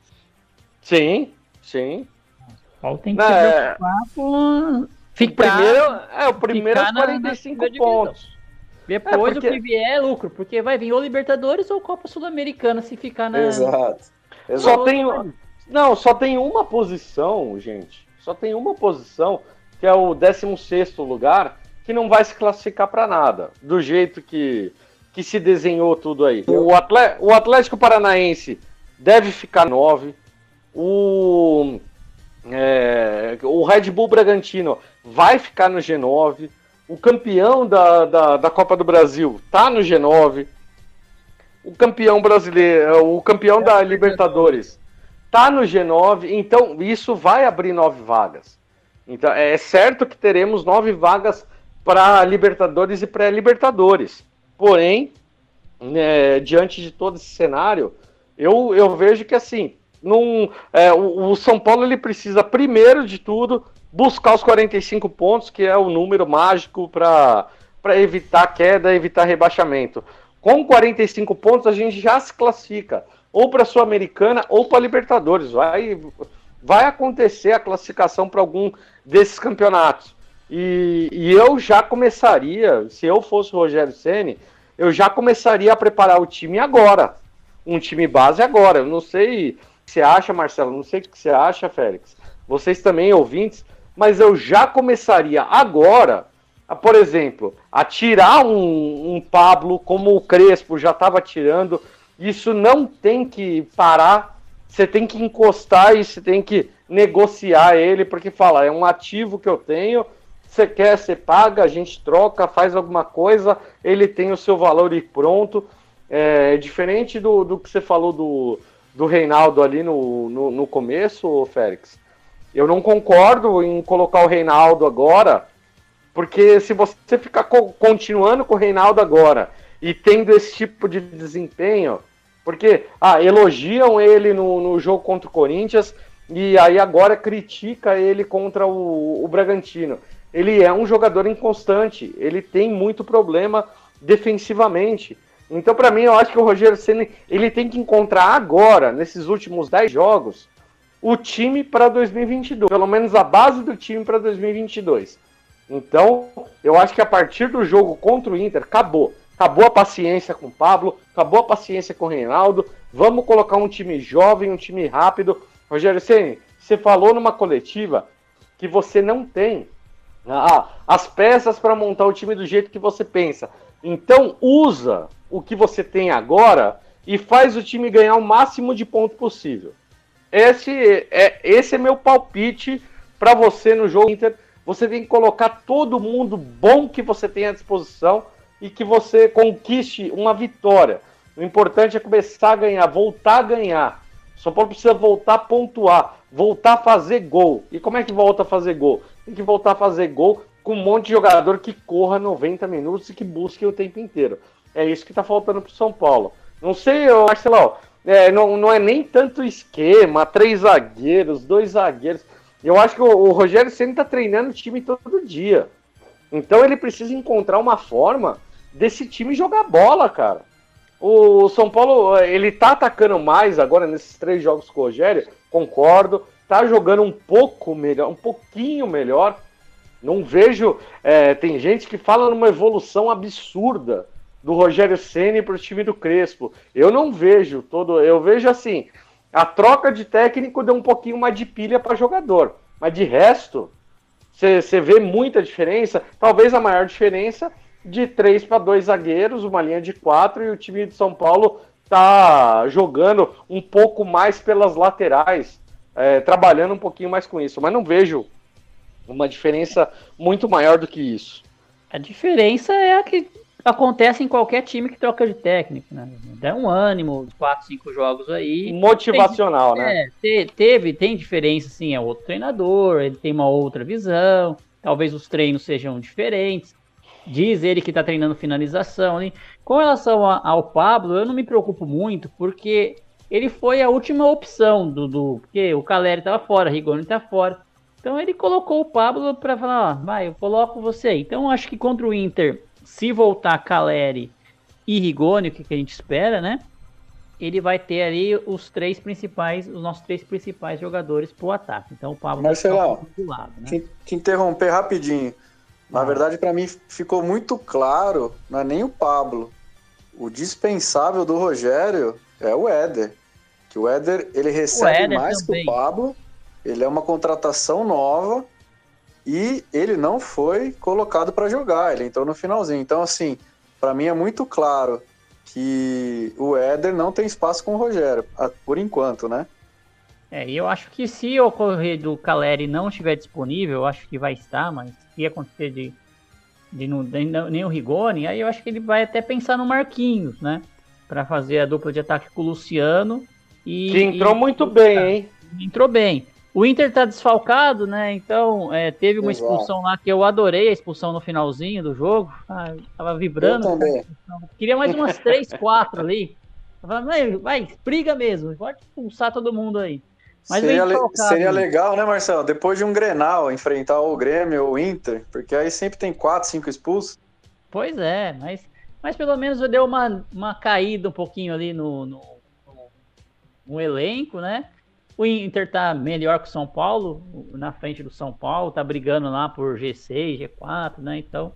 Sim, sim. Paulo tem que Não, se é. preocupar com ficar. O primeiro, é, o primeiro é 45 na, na pontos. Depois é porque... o que vier é lucro, porque vai vir ou Libertadores ou Copa Sul-Americana se ficar na. Exato. Exato. Só tem. Não, só tem uma posição, gente. Só tem uma posição, que é o 16 lugar, que não vai se classificar para nada. Do jeito que, que se desenhou tudo aí. O, o Atlético Paranaense deve ficar 9 o, é, o Red Bull Bragantino vai ficar no G9. o campeão da, da, da Copa do Brasil tá no G9, o campeão brasileiro, o campeão da Libertadores tá no G9, então isso vai abrir nove vagas. Então é certo que teremos nove vagas para Libertadores e pré-Libertadores. Porém, né, diante de todo esse cenário, eu, eu vejo que assim, num, é, o, o São Paulo ele precisa primeiro de tudo buscar os 45 pontos, que é o número mágico para evitar queda, evitar rebaixamento. Com 45 pontos, a gente já se classifica ou para a Sul-Americana ou para a Libertadores. Vai, vai acontecer a classificação para algum desses campeonatos. E, e, eu já começaria, se eu fosse o Rogério Ceni, eu já começaria a preparar o time agora. Um time base agora. Eu não sei você acha, Marcelo, não sei o que você acha, Félix. Vocês também, ouvintes, mas eu já começaria agora, a, por exemplo, a tirar um, um Pablo como o Crespo já estava tirando. Isso não tem que parar, você tem que encostar e você tem que negociar ele, porque fala, é um ativo que eu tenho, você quer, você paga, a gente troca, faz alguma coisa, ele tem o seu valor e pronto. É, diferente do, do que você falou do, do Reinaldo ali no, no, no começo, Félix. Eu não concordo em colocar o Reinaldo agora, porque se você ficar co continuando com o Reinaldo agora e tendo esse tipo de desempenho, porque ah, elogiam ele no, no jogo contra o Corinthians e aí agora critica ele contra o, o Bragantino. Ele é um jogador inconstante, ele tem muito problema defensivamente. Então, para mim, eu acho que o Rogério Senna ele tem que encontrar agora, nesses últimos 10 jogos, o time para 2022, pelo menos a base do time para 2022. Então, eu acho que a partir do jogo contra o Inter, acabou. Acabou a paciência com o Pablo, acabou a paciência com o Reinaldo. Vamos colocar um time jovem, um time rápido. Rogério Ceni, você falou numa coletiva que você não tem ah, as peças para montar o time do jeito que você pensa. Então, usa o que você tem agora e faz o time ganhar o máximo de pontos possível. Esse é, esse é meu palpite para você no jogo Inter. Você tem que colocar todo mundo bom que você tem à disposição e que você conquiste uma vitória. O importante é começar a ganhar, voltar a ganhar. São Paulo precisa voltar a pontuar, voltar a fazer gol. E como é que volta a fazer gol? Tem que voltar a fazer gol com um monte de jogador que corra 90 minutos e que busque o tempo inteiro. É isso que está faltando para o São Paulo. Não sei, eu acho, sei lá, é, não, não é nem tanto esquema, três zagueiros, dois zagueiros. Eu acho que o, o Rogério Senna está treinando o time todo dia. Então ele precisa encontrar uma forma desse time jogar bola, cara. O São Paulo, ele tá atacando mais agora nesses três jogos com o Rogério, concordo. Tá jogando um pouco melhor, um pouquinho melhor. Não vejo. É, tem gente que fala numa evolução absurda do Rogério Ceni para o time do Crespo. Eu não vejo todo, eu vejo assim, a troca de técnico deu um pouquinho mais de pilha para jogador, mas de resto você vê muita diferença. Talvez a maior diferença de três para dois zagueiros, uma linha de quatro e o time de São Paulo tá jogando um pouco mais pelas laterais, é, trabalhando um pouquinho mais com isso. Mas não vejo uma diferença muito maior do que isso. A diferença é a que acontece em qualquer time que troca de técnico, né? Dá um ânimo, quatro, cinco jogos aí. Motivacional, tem, né? É, teve, tem diferença, sim, é outro treinador, ele tem uma outra visão, talvez os treinos sejam diferentes. Diz ele que tá treinando finalização. Hein? Com relação a, ao Pablo, eu não me preocupo muito, porque ele foi a última opção do. do porque o Caleri tava fora, Rigoni tá fora. Então ele colocou o Pablo para falar, ó, vai, eu coloco você aí. Então acho que contra o Inter se voltar Caleri e Rigoni, o que, que a gente espera, né? Ele vai ter ali os três principais, os nossos três principais jogadores pro ataque. Então o Pablo Marcelão, do lado, né? te, te interromper rapidinho. Na verdade, para mim ficou muito claro, não é nem o Pablo. O dispensável do Rogério é o Éder. Que o Éder, ele recebe mais também. que o Pablo. Ele é uma contratação nova e ele não foi colocado para jogar, ele entrou no finalzinho. Então, assim, para mim é muito claro que o Éder não tem espaço com o Rogério, por enquanto, né? É, eu acho que se ocorrer do Caleri não estiver disponível, eu acho que vai estar, mas se acontecer de, de não, de, nem o Rigoni, aí eu acho que ele vai até pensar no Marquinhos, né? Para fazer a dupla de ataque com o Luciano. E, que entrou e, muito bem, hein? Entrou bem. O Inter tá desfalcado, né? Então, é, teve uma Exato. expulsão lá que eu adorei a expulsão no finalzinho do jogo. Ah, tava vibrando. Eu também. Queria mais umas três, quatro ali. Falava, vai, briga mesmo. Pode expulsar todo mundo aí. Mas seria, desfalcado, seria né? legal, né, Marcelo? Depois de um Grenal, enfrentar o Grêmio ou o Inter, porque aí sempre tem quatro, cinco expulsos. Pois é, mas, mas pelo menos deu uma, uma caída um pouquinho ali no, no, no- no elenco, né? O Inter tá melhor que o São Paulo, na frente do São Paulo, tá brigando lá por G6, G4, né? Então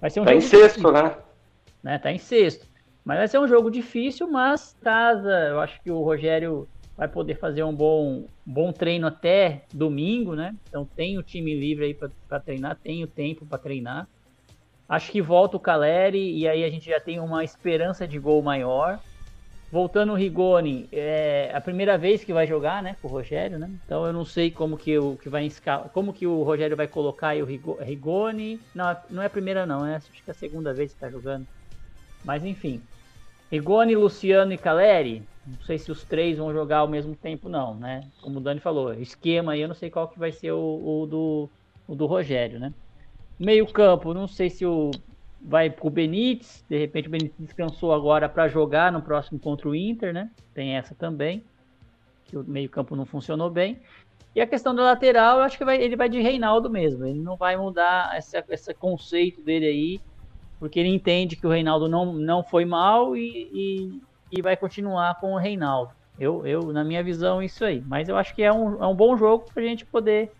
vai ser um Tá em jogo sexto, difícil, né? né? Tá em sexto. Mas vai ser um jogo difícil, mas casa, eu acho que o Rogério vai poder fazer um bom, bom treino até domingo, né? Então tem o time livre aí para treinar, tem o tempo para treinar. Acho que volta o Caleri e aí a gente já tem uma esperança de gol maior. Voltando o Rigoni, é a primeira vez que vai jogar, né, com o Rogério, né? Então eu não sei como que o que vai como que o Rogério vai colocar o Rigo- Rigoni. Não, não é a primeira não, né? Acho que é a segunda vez que tá jogando. Mas enfim. Rigoni, Luciano e Caleri. Não sei se os três vão jogar ao mesmo tempo, não, né? Como o Dani falou, esquema aí, eu não sei qual que vai ser o, o do, o do Rogério, né? Meio campo, não sei se o vai pro Benítez, de repente o Benítez descansou agora para jogar no próximo contra o Inter, né? Tem essa também, que o meio campo não funcionou bem. E a questão da lateral, eu acho que vai, ele vai de Reinaldo mesmo, ele não vai mudar essa, esse conceito dele aí, porque ele entende que o Reinaldo não, não foi mal e, e, e vai continuar com o Reinaldo. Eu, eu, na minha visão, isso aí. Mas eu acho que é um, é um bom jogo para a gente poder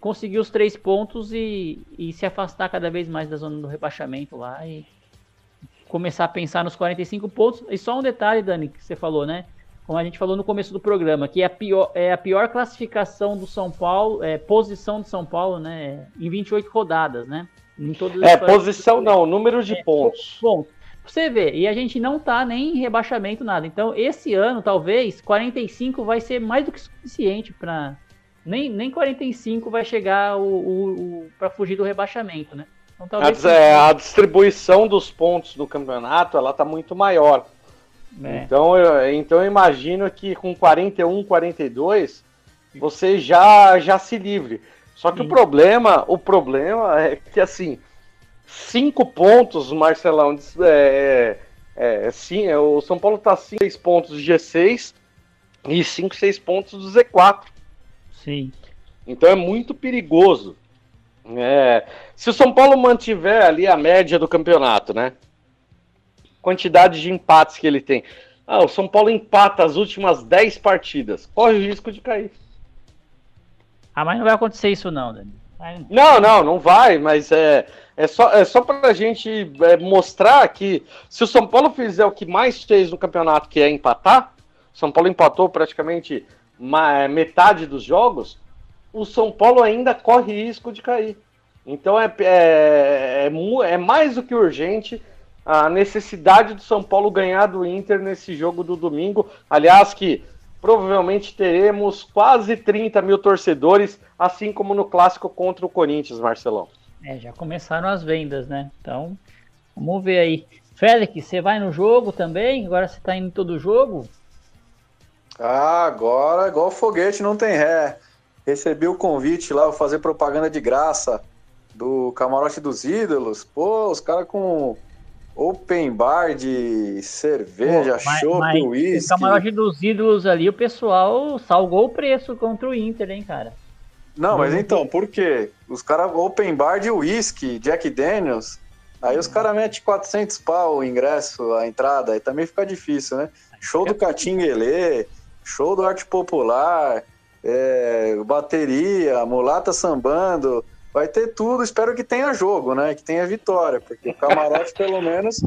conseguir os três pontos e, e se afastar cada vez mais da zona do rebaixamento lá e começar a pensar nos 45 pontos. E só um detalhe, Dani, que você falou, né? Como a gente falou no começo do programa, que é a pior, é a pior classificação do São Paulo, é, posição do São Paulo, né? Em 28 rodadas, né? Em todas as É, 45 posição não, número de pontos. Bom, pra você ver, e a gente não tá nem em rebaixamento, nada. Então, esse ano, talvez, 45 vai ser mais do que suficiente para Nem, nem 45 vai chegar o, o, o para fugir do rebaixamento, né? Então, A, talvez. dis- é, a distribuição dos pontos do campeonato ela tá muito maior. É. Então, eu, então eu imagino que com 41, 42 você já já se livre. Só que Sim. o problema, o problema é que assim, cinco pontos, Marcelão, é, é, sim, é, o São Paulo tá 6 pontos do G6 e 5, 6 pontos do Z4. Sim. Então é muito perigoso. É, se o São Paulo mantiver ali a média do campeonato, né? Quantidade de empates que ele tem. Ah, o São Paulo empata as últimas 10 partidas. Corre o risco de cair. Ah, mas não vai acontecer isso, não, Dani. Vai- Não, não, não vai, mas é, é só, é só pra gente é, mostrar que se o São Paulo fizer o que mais fez no campeonato, que é empatar, o São Paulo empatou praticamente metade dos jogos, o São Paulo ainda corre risco de cair. Então é, é, é, é mais do que urgente a necessidade do São Paulo ganhar do Inter nesse jogo do domingo. Aliás, que provavelmente teremos quase 30 mil torcedores, assim como no clássico contra o Corinthians, Marcelão. É, já começaram as vendas, né? Então, vamos ver aí. Félix, você vai no jogo também? Agora você tá indo todo jogo? Ah, agora, igual foguete, não tem ré. Recebi o convite lá, vou fazer propaganda de graça do Camarote dos Ídolos. Pô, os caras com open bar de cerveja, chopp, mas O uísque. camarote dos ídolos ali, o pessoal salgou o preço contra o Inter, hein, cara? Não, mas então, por quê? Os caras open bar de uísque, Jack Daniels. Aí os caras metem 400 pau o ingresso, a entrada, aí também fica difícil, né? Show do Catinguelê, show do Arte Popular, é, bateria, mulata sambando, vai ter tudo. Espero que tenha jogo, né? Que tenha vitória, porque o camarote, pelo menos,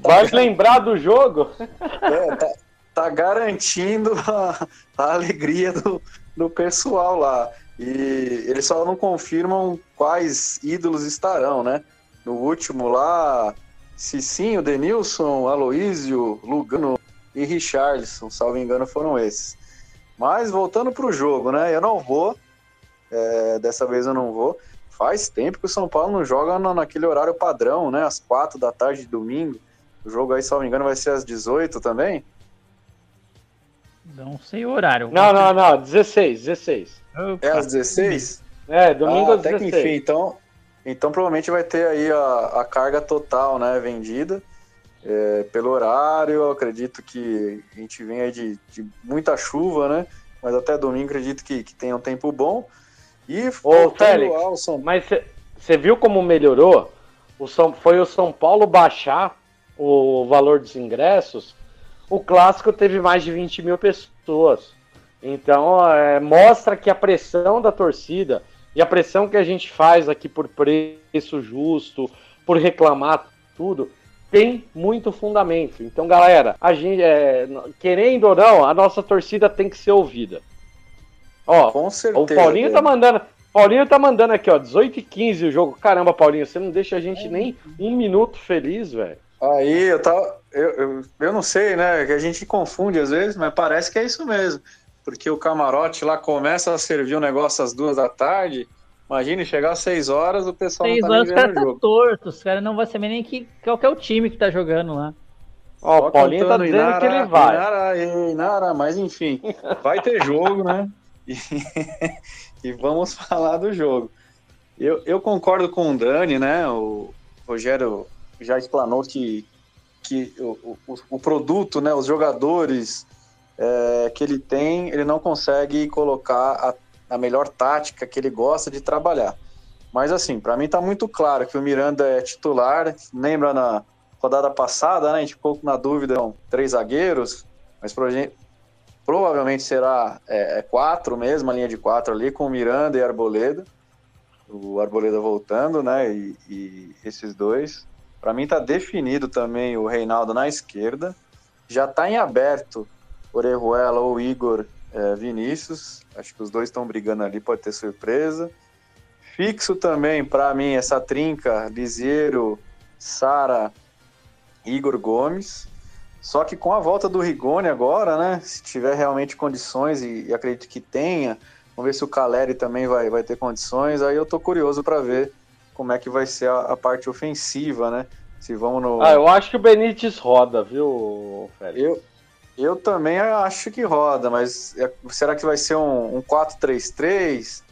Vai lembrar do jogo? é, tá, tá garantindo a, a alegria do, do pessoal lá. E eles só não confirmam quais ídolos estarão, né? No último lá, Cicinho, Denilson, Aloísio, Lugano e Richarlison, salvo engano, foram esses. Mas voltando pro jogo, né? Eu não vou, é, dessa vez eu não vou. faz tempo que o São Paulo não joga na, naquele horário padrão, né? Às quatro da tarde de domingo. O jogo aí, me engano, vai ser às 18 também? Não sei o horário. Não, não, não, 16, 16. É às 16? É, domingo ah, às até 16. que enfim, então, então provavelmente vai ter aí a, a carga total, né, vendida. É, pelo horário, eu acredito que a gente vem aí de, de muita chuva, né? Mas até domingo acredito que, que tenha um tempo bom. E Ô, Félix, ao São Mas você viu como melhorou? O São, foi o São Paulo baixar o valor dos ingressos. O clássico teve mais de 20 mil pessoas. Então é, mostra que a pressão da torcida e a pressão que a gente faz aqui por preço justo, por reclamar tudo, tem muito fundamento. Então, galera, a gente, é, querendo ou não, a nossa torcida tem que ser ouvida. Ó, Com certeza. o Paulinho tá mandando. Paulinho tá mandando aqui, ó, 18 e 15 o jogo. Caramba, Paulinho, você não deixa a gente nem um minuto feliz, velho. Aí eu tava. Eu, eu, eu não sei, né? Que a gente confunde às vezes, mas parece que é isso mesmo. Porque o camarote lá começa a servir o negócio às duas da tarde. Imagine chegar às seis horas, o pessoal Seis não tá horas nem vendo o tá jogo. torto, os caras não vão saber nem que, qual que é o time que tá jogando lá. Ó, o Paulinho tá dizendo que Inara, ele vai. Inara, Inara, mas enfim, vai ter jogo, né? E, e vamos falar do jogo. Eu, eu concordo com o Dani, né? O Rogério já explanou que, que o, o, o produto, né? Os jogadores é, que ele tem, ele não consegue colocar a, a melhor tática que ele gosta de trabalhar. Mas assim, para mim tá muito claro que o Miranda é titular. Lembra na rodada passada, né? A gente ficou na dúvida, não, três zagueiros, mas provavelmente será é, é quatro mesmo, a linha de quatro ali, com o Miranda e Arboleda. O Arboleda voltando, né? E, e esses dois. Para mim tá definido também o Reinaldo na esquerda. Já tá em aberto Orejuela ou Igor é, Vinícius. Acho que os dois estão brigando ali, pode ter surpresa. Fixo também, para mim, essa trinca, Liseiro, Sara, Igor Gomes. Só que com a volta do Rigoni agora, né? Se tiver realmente condições, e, e acredito que tenha, vamos ver se o Caleri também vai, vai ter condições. Aí eu tô curioso para ver como é que vai ser a, a parte ofensiva, né? Se vamos no. Ah, eu acho que o Benítez roda, viu, Félix? Eu, eu também acho que roda, mas é- será que vai ser um, um 4-3-3?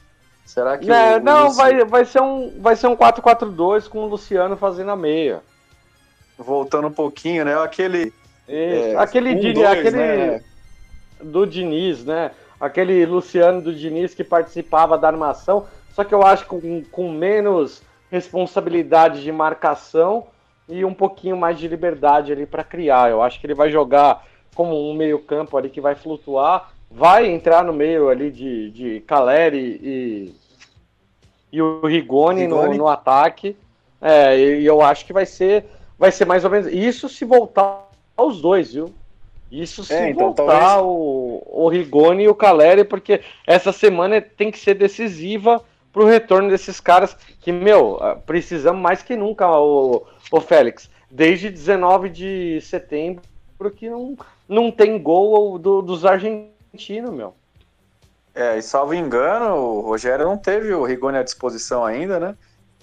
Será que Né, o- o não, vai, vai ser um, vai ser um 4-4-2 com o Luciano fazendo a meia. voltando um pouquinho, né? Aquele. É, aquele um, Dini- dois, aquele né? do Diniz, né? Aquele Luciano do Diniz que participava da armação, só que eu acho com, com menos responsabilidade de marcação e um pouquinho mais de liberdade ali para criar. Eu acho que ele vai jogar como um meio-campo ali que vai flutuar, vai entrar no meio ali de, de Caleri e, e o Rigoni, no, Rigoni. no ataque. É, e eu acho que vai ser, vai ser mais ou menos isso se voltar os dois, viu? Isso se É, então, voltar talvez- o, o Rigoni e o Caleri, porque essa semana tem que ser decisiva pro retorno desses caras que, meu, ah, precisamos mais que nunca, o, o Félix. Desde 19 de setembro que não, não tem gol do- dos argentinos, meu. É, e salvo engano, o Rogério não teve o Rigoni à disposição ainda, né?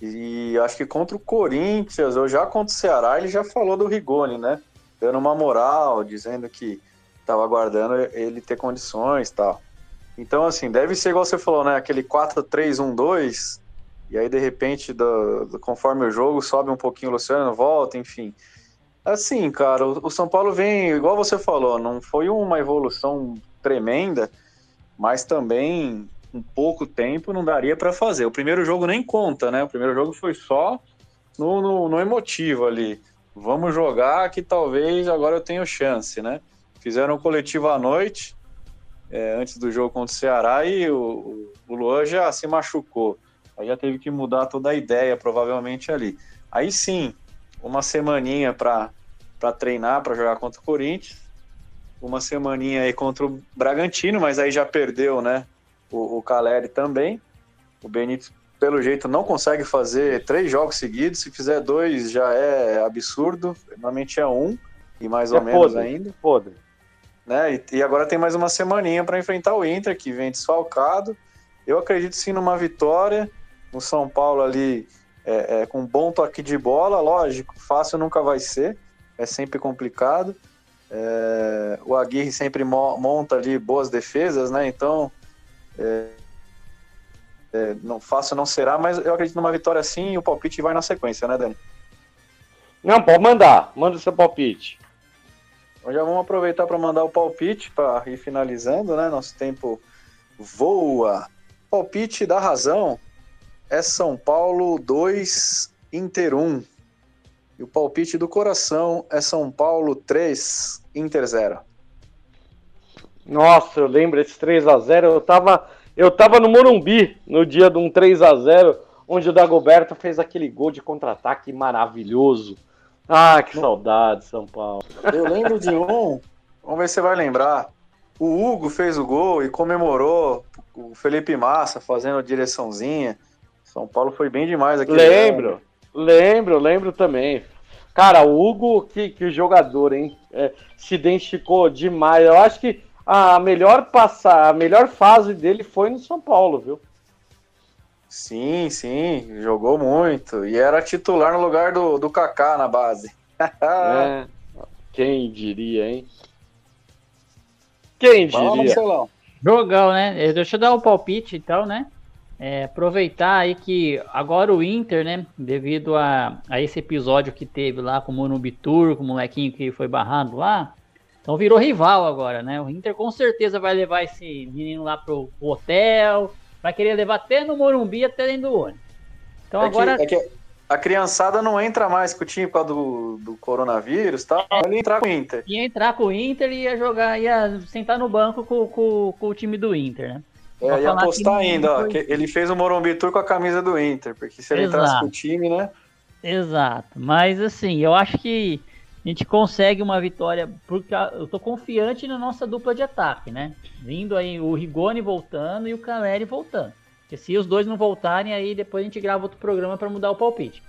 E acho que contra o Corinthians, ou já contra o Ceará, ele já falou do Rigoni, né? Dando uma moral, dizendo que estava aguardando ele ter condições tal. Então, assim, deve ser igual você falou, né? Aquele 4-3-1-2, e aí, de repente, do- do- conforme o jogo, sobe um pouquinho o Luciano, volta, enfim. Assim, cara, o, São Paulo vem, igual você falou, não foi uma evolução tremenda, mas também um pouco tempo não daria para fazer. O primeiro jogo nem conta, né? O primeiro jogo foi só no, no, no emotivo ali. Vamos jogar que talvez agora eu tenha chance, né? Fizeram um coletivo à noite, é, antes do jogo contra o Ceará, e o, o Luan já se machucou. Aí já teve que mudar toda a ideia, provavelmente, ali. Aí sim, uma semaninha para treinar, para jogar contra o Corinthians. Uma semaninha aí contra o Bragantino, mas aí já perdeu, né? O, o Caleri também. O Benítez, pelo jeito, não consegue fazer três jogos seguidos. Se fizer dois, já é absurdo. Normalmente é um, e mais ou É menos podre. ainda. Podre. Né? E, e agora tem mais uma semaninha para enfrentar o Inter, que vem desfalcado. Eu acredito sim numa vitória. no São Paulo ali é, é, com um bom toque de bola, lógico, fácil nunca vai ser, é sempre complicado. É, o Aguirre sempre mo monta ali boas defesas, né? Então, é, é, não fácil não será, mas eu acredito numa vitória sim e o palpite vai na sequência, né, Dani? Não, pode mandar, manda o seu palpite. Então já vamos aproveitar para mandar o palpite para ir finalizando, né? Nosso tempo voa. Palpite da razão é São Paulo 2, Inter 1. E o palpite do coração é São Paulo 3, Inter 0. Nossa, eu lembro esse 3 a 0 Eu tava, eu tava no Morumbi no dia de um 3 a 0 onde o Dagoberto fez aquele gol de contra-ataque maravilhoso. Ah, que saudade, São Paulo. Eu lembro de um, vamos ver se você vai lembrar. O Hugo fez o gol e comemorou. O Felipe Massa fazendo a direçãozinha. São Paulo foi bem demais aqui. Lembro, ano. lembro, lembro também. Cara, o Hugo, que, que jogador, hein? É, se identificou demais. Eu acho que a melhor passar, a melhor fase dele foi no São Paulo, viu? Sim, sim, jogou muito. E era titular no lugar do, do Kaká na base. é, quem diria, hein? Quem diria? Jogão, né? Deixa eu dar o um palpite e tal, né? É, aproveitar aí que agora o Inter, né, devido a, a esse episódio que teve lá com o Monubitur, com o molequinho que foi barrado lá, então virou rival agora, né? O Inter com certeza vai levar esse menino lá pro hotel, vai querer levar até no Morumbi, até dentro do ônibus. Então é agora... Que, é que a criançada não entra mais com o time por causa do, do coronavírus, tá? Ele entrar com o Inter. Ia entrar com o Inter e ia jogar, ia sentar no banco com, com, com o time do Inter, né? É, ia apostar ainda, ó, que ele fez o Morumbi Tour com a camisa do Inter, porque se ele Exato. entrasse com o time, né? Exato, mas assim, eu acho que a gente consegue uma vitória, porque eu tô confiante na nossa dupla de ataque, né? Vindo aí o Rigoni voltando e o Caleri voltando. Porque se os dois não voltarem, aí depois a gente grava outro programa para mudar o palpite.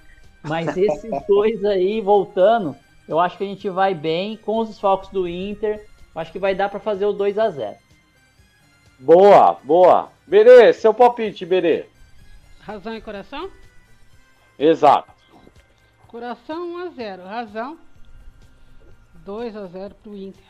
Mas esses dois aí voltando, eu acho que a gente vai bem com os desfalques do Inter. Acho que vai dar para fazer o 2 a 0 Boa, boa. Berê, seu palpite, Berê. Razão e coração? Exato. Coração 1 a 0. Razão 2 a 0 pro Inter.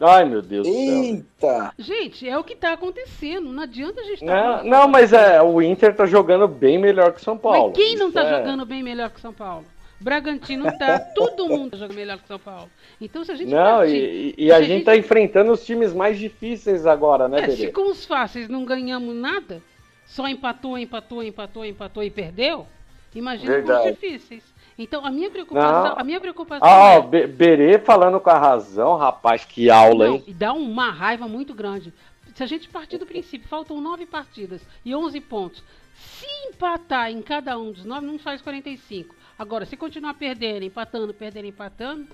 Ai, meu Deus Eita. do céu. Gente, é o que tá acontecendo. Não adianta a gente tá Não, não mas é, o Inter tá jogando bem melhor que São Paulo. Mas quem não tá é... jogando bem melhor que São Paulo? Bragantino tá, todo mundo joga melhor que São Paulo. Então se a gente Não, partir, e, e a, gente, gente tá enfrentando os times mais difíceis agora, né, é, Se com os fáceis não ganhamos nada, só empatou, empatou, empatou, empatou e perdeu, imagina Verdade. com os difíceis. Então a minha preocupação, não. a minha preocupação Ah, é... Be Berê falando com a razão, rapaz, que aula, não, hein? E dá uma raiva muito grande. Se a gente partir do princípio, faltam nove partidas e 11 pontos. Se empatar em cada um dos nove, não faz 45. Agora, se continuar perdendo, empatando, perdendo, empatando,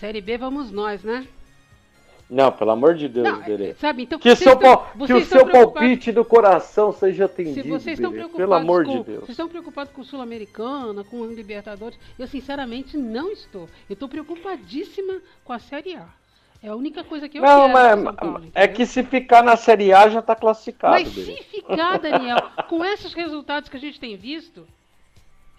Série B vamos nós, né? Não, pelo amor de Deus, não, Berê. Sabe, então, que, seu, estão, que o seu palpite do coração seja atendido. Se vocês estão pelo amor com, de Deus. Vocês estão preocupados com o Sul-Americana, com o Libertadores? Eu sinceramente não estou. Eu estou preocupadíssima com a Série A. É a única coisa que eu não, quero. Mas, Paulo, é que se ficar na Série A já está classificado. Mas se ficar, Daniel, com esses resultados que a gente tem visto,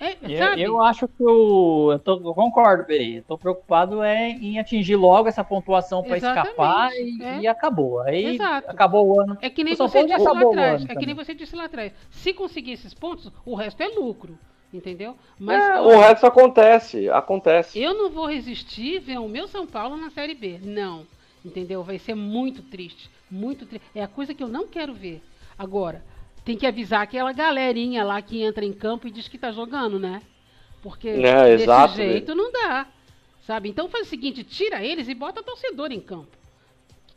é, eu, eu, acho que eu, eu, tô, eu concordo, Peri. Eu tô preocupado é em atingir logo essa pontuação para escapar e, é. e, acabou. Aí Exato. acabou o ano. É que nem você disse lá atrás. É que nem você disse lá atrás. Se conseguir esses pontos, o resto é lucro. Entendeu? Mas é, o resto acontece, acontece. Eu não vou resistir ver o meu São Paulo na Série B. Não. Entendeu? Vai ser muito triste. Muito triste. É a coisa que eu não quero ver. Agora, tem que avisar aquela galerinha lá que entra em campo e diz que tá jogando, né? Porque é, desse exato, jeito não dá. Sabe? Então faz o seguinte, tira eles e bota torcedor em campo.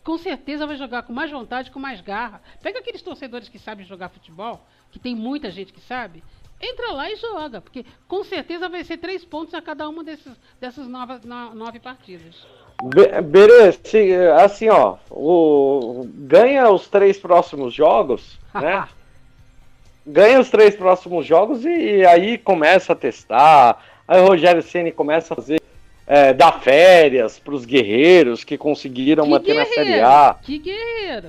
Com certeza vai jogar com mais vontade, com mais garra. Pega aqueles torcedores que sabem jogar futebol, que tem muita gente que sabe, entra lá e joga, porque com certeza vai ser três pontos a cada uma desses, dessas novas, no, nove partidas. Be assim, ó, o, ganha os três próximos jogos, né? ganha os três próximos jogos e, e aí começa a testar. Aí o Rogério Ceni começa a fazer é, dar férias para os guerreiros que conseguiram que manter guerreiro? na Série A. Que guerreiro!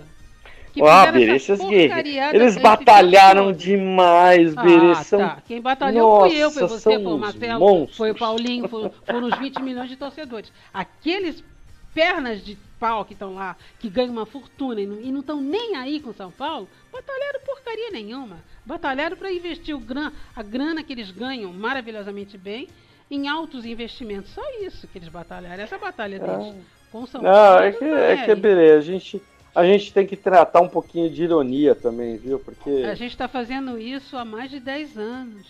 que Ah, essa esses guerreiros. Eles batalharam demais. Ah, são... tá. Quem batalhou fui eu, foi Nossa, você, foi o Marcelo, monstros. foi o Paulinho, foi- foram os 20 milhões de torcedores. Aqueles pernas de pau que estão lá, que ganham uma fortuna e não- e não estão nem aí com São Paulo, batalharam porcaria nenhuma. Batalharam para investir o gran, a grana que eles ganham maravilhosamente bem em altos investimentos. Só isso que eles batalharam. Essa batalha deles com São Não, Paulo. é que, não é que aí. Berê, a gente, a gente tem que tratar um pouquinho de ironia também, viu? Porque. A gente está fazendo isso há mais de 10 anos.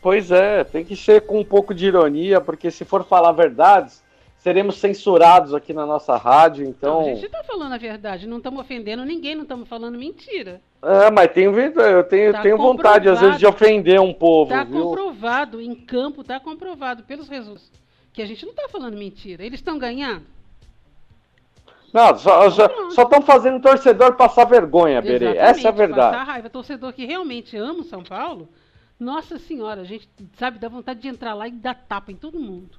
Pois é, tem que ser com um pouco de ironia, porque se for falar verdades, seremos censurados aqui na nossa rádio, Não, então. a gente está falando a verdade, não estamos ofendendo ninguém, não estamos falando mentira. É, mas tenho, vindo- eu tenho, Tá tenho vontade, às vezes, de ofender um povo, Está viu? comprovado, em campo está comprovado pelos resultados. Que a gente não está falando mentira. Eles estão ganhando? Não, só estão fazendo o torcedor passar vergonha, Berê. Exatamente, Essa é a verdade. Passar raiva. Torcedor que realmente ama o São Paulo, nossa senhora, a gente sabe, dá vontade de entrar lá e dar tapa em todo mundo.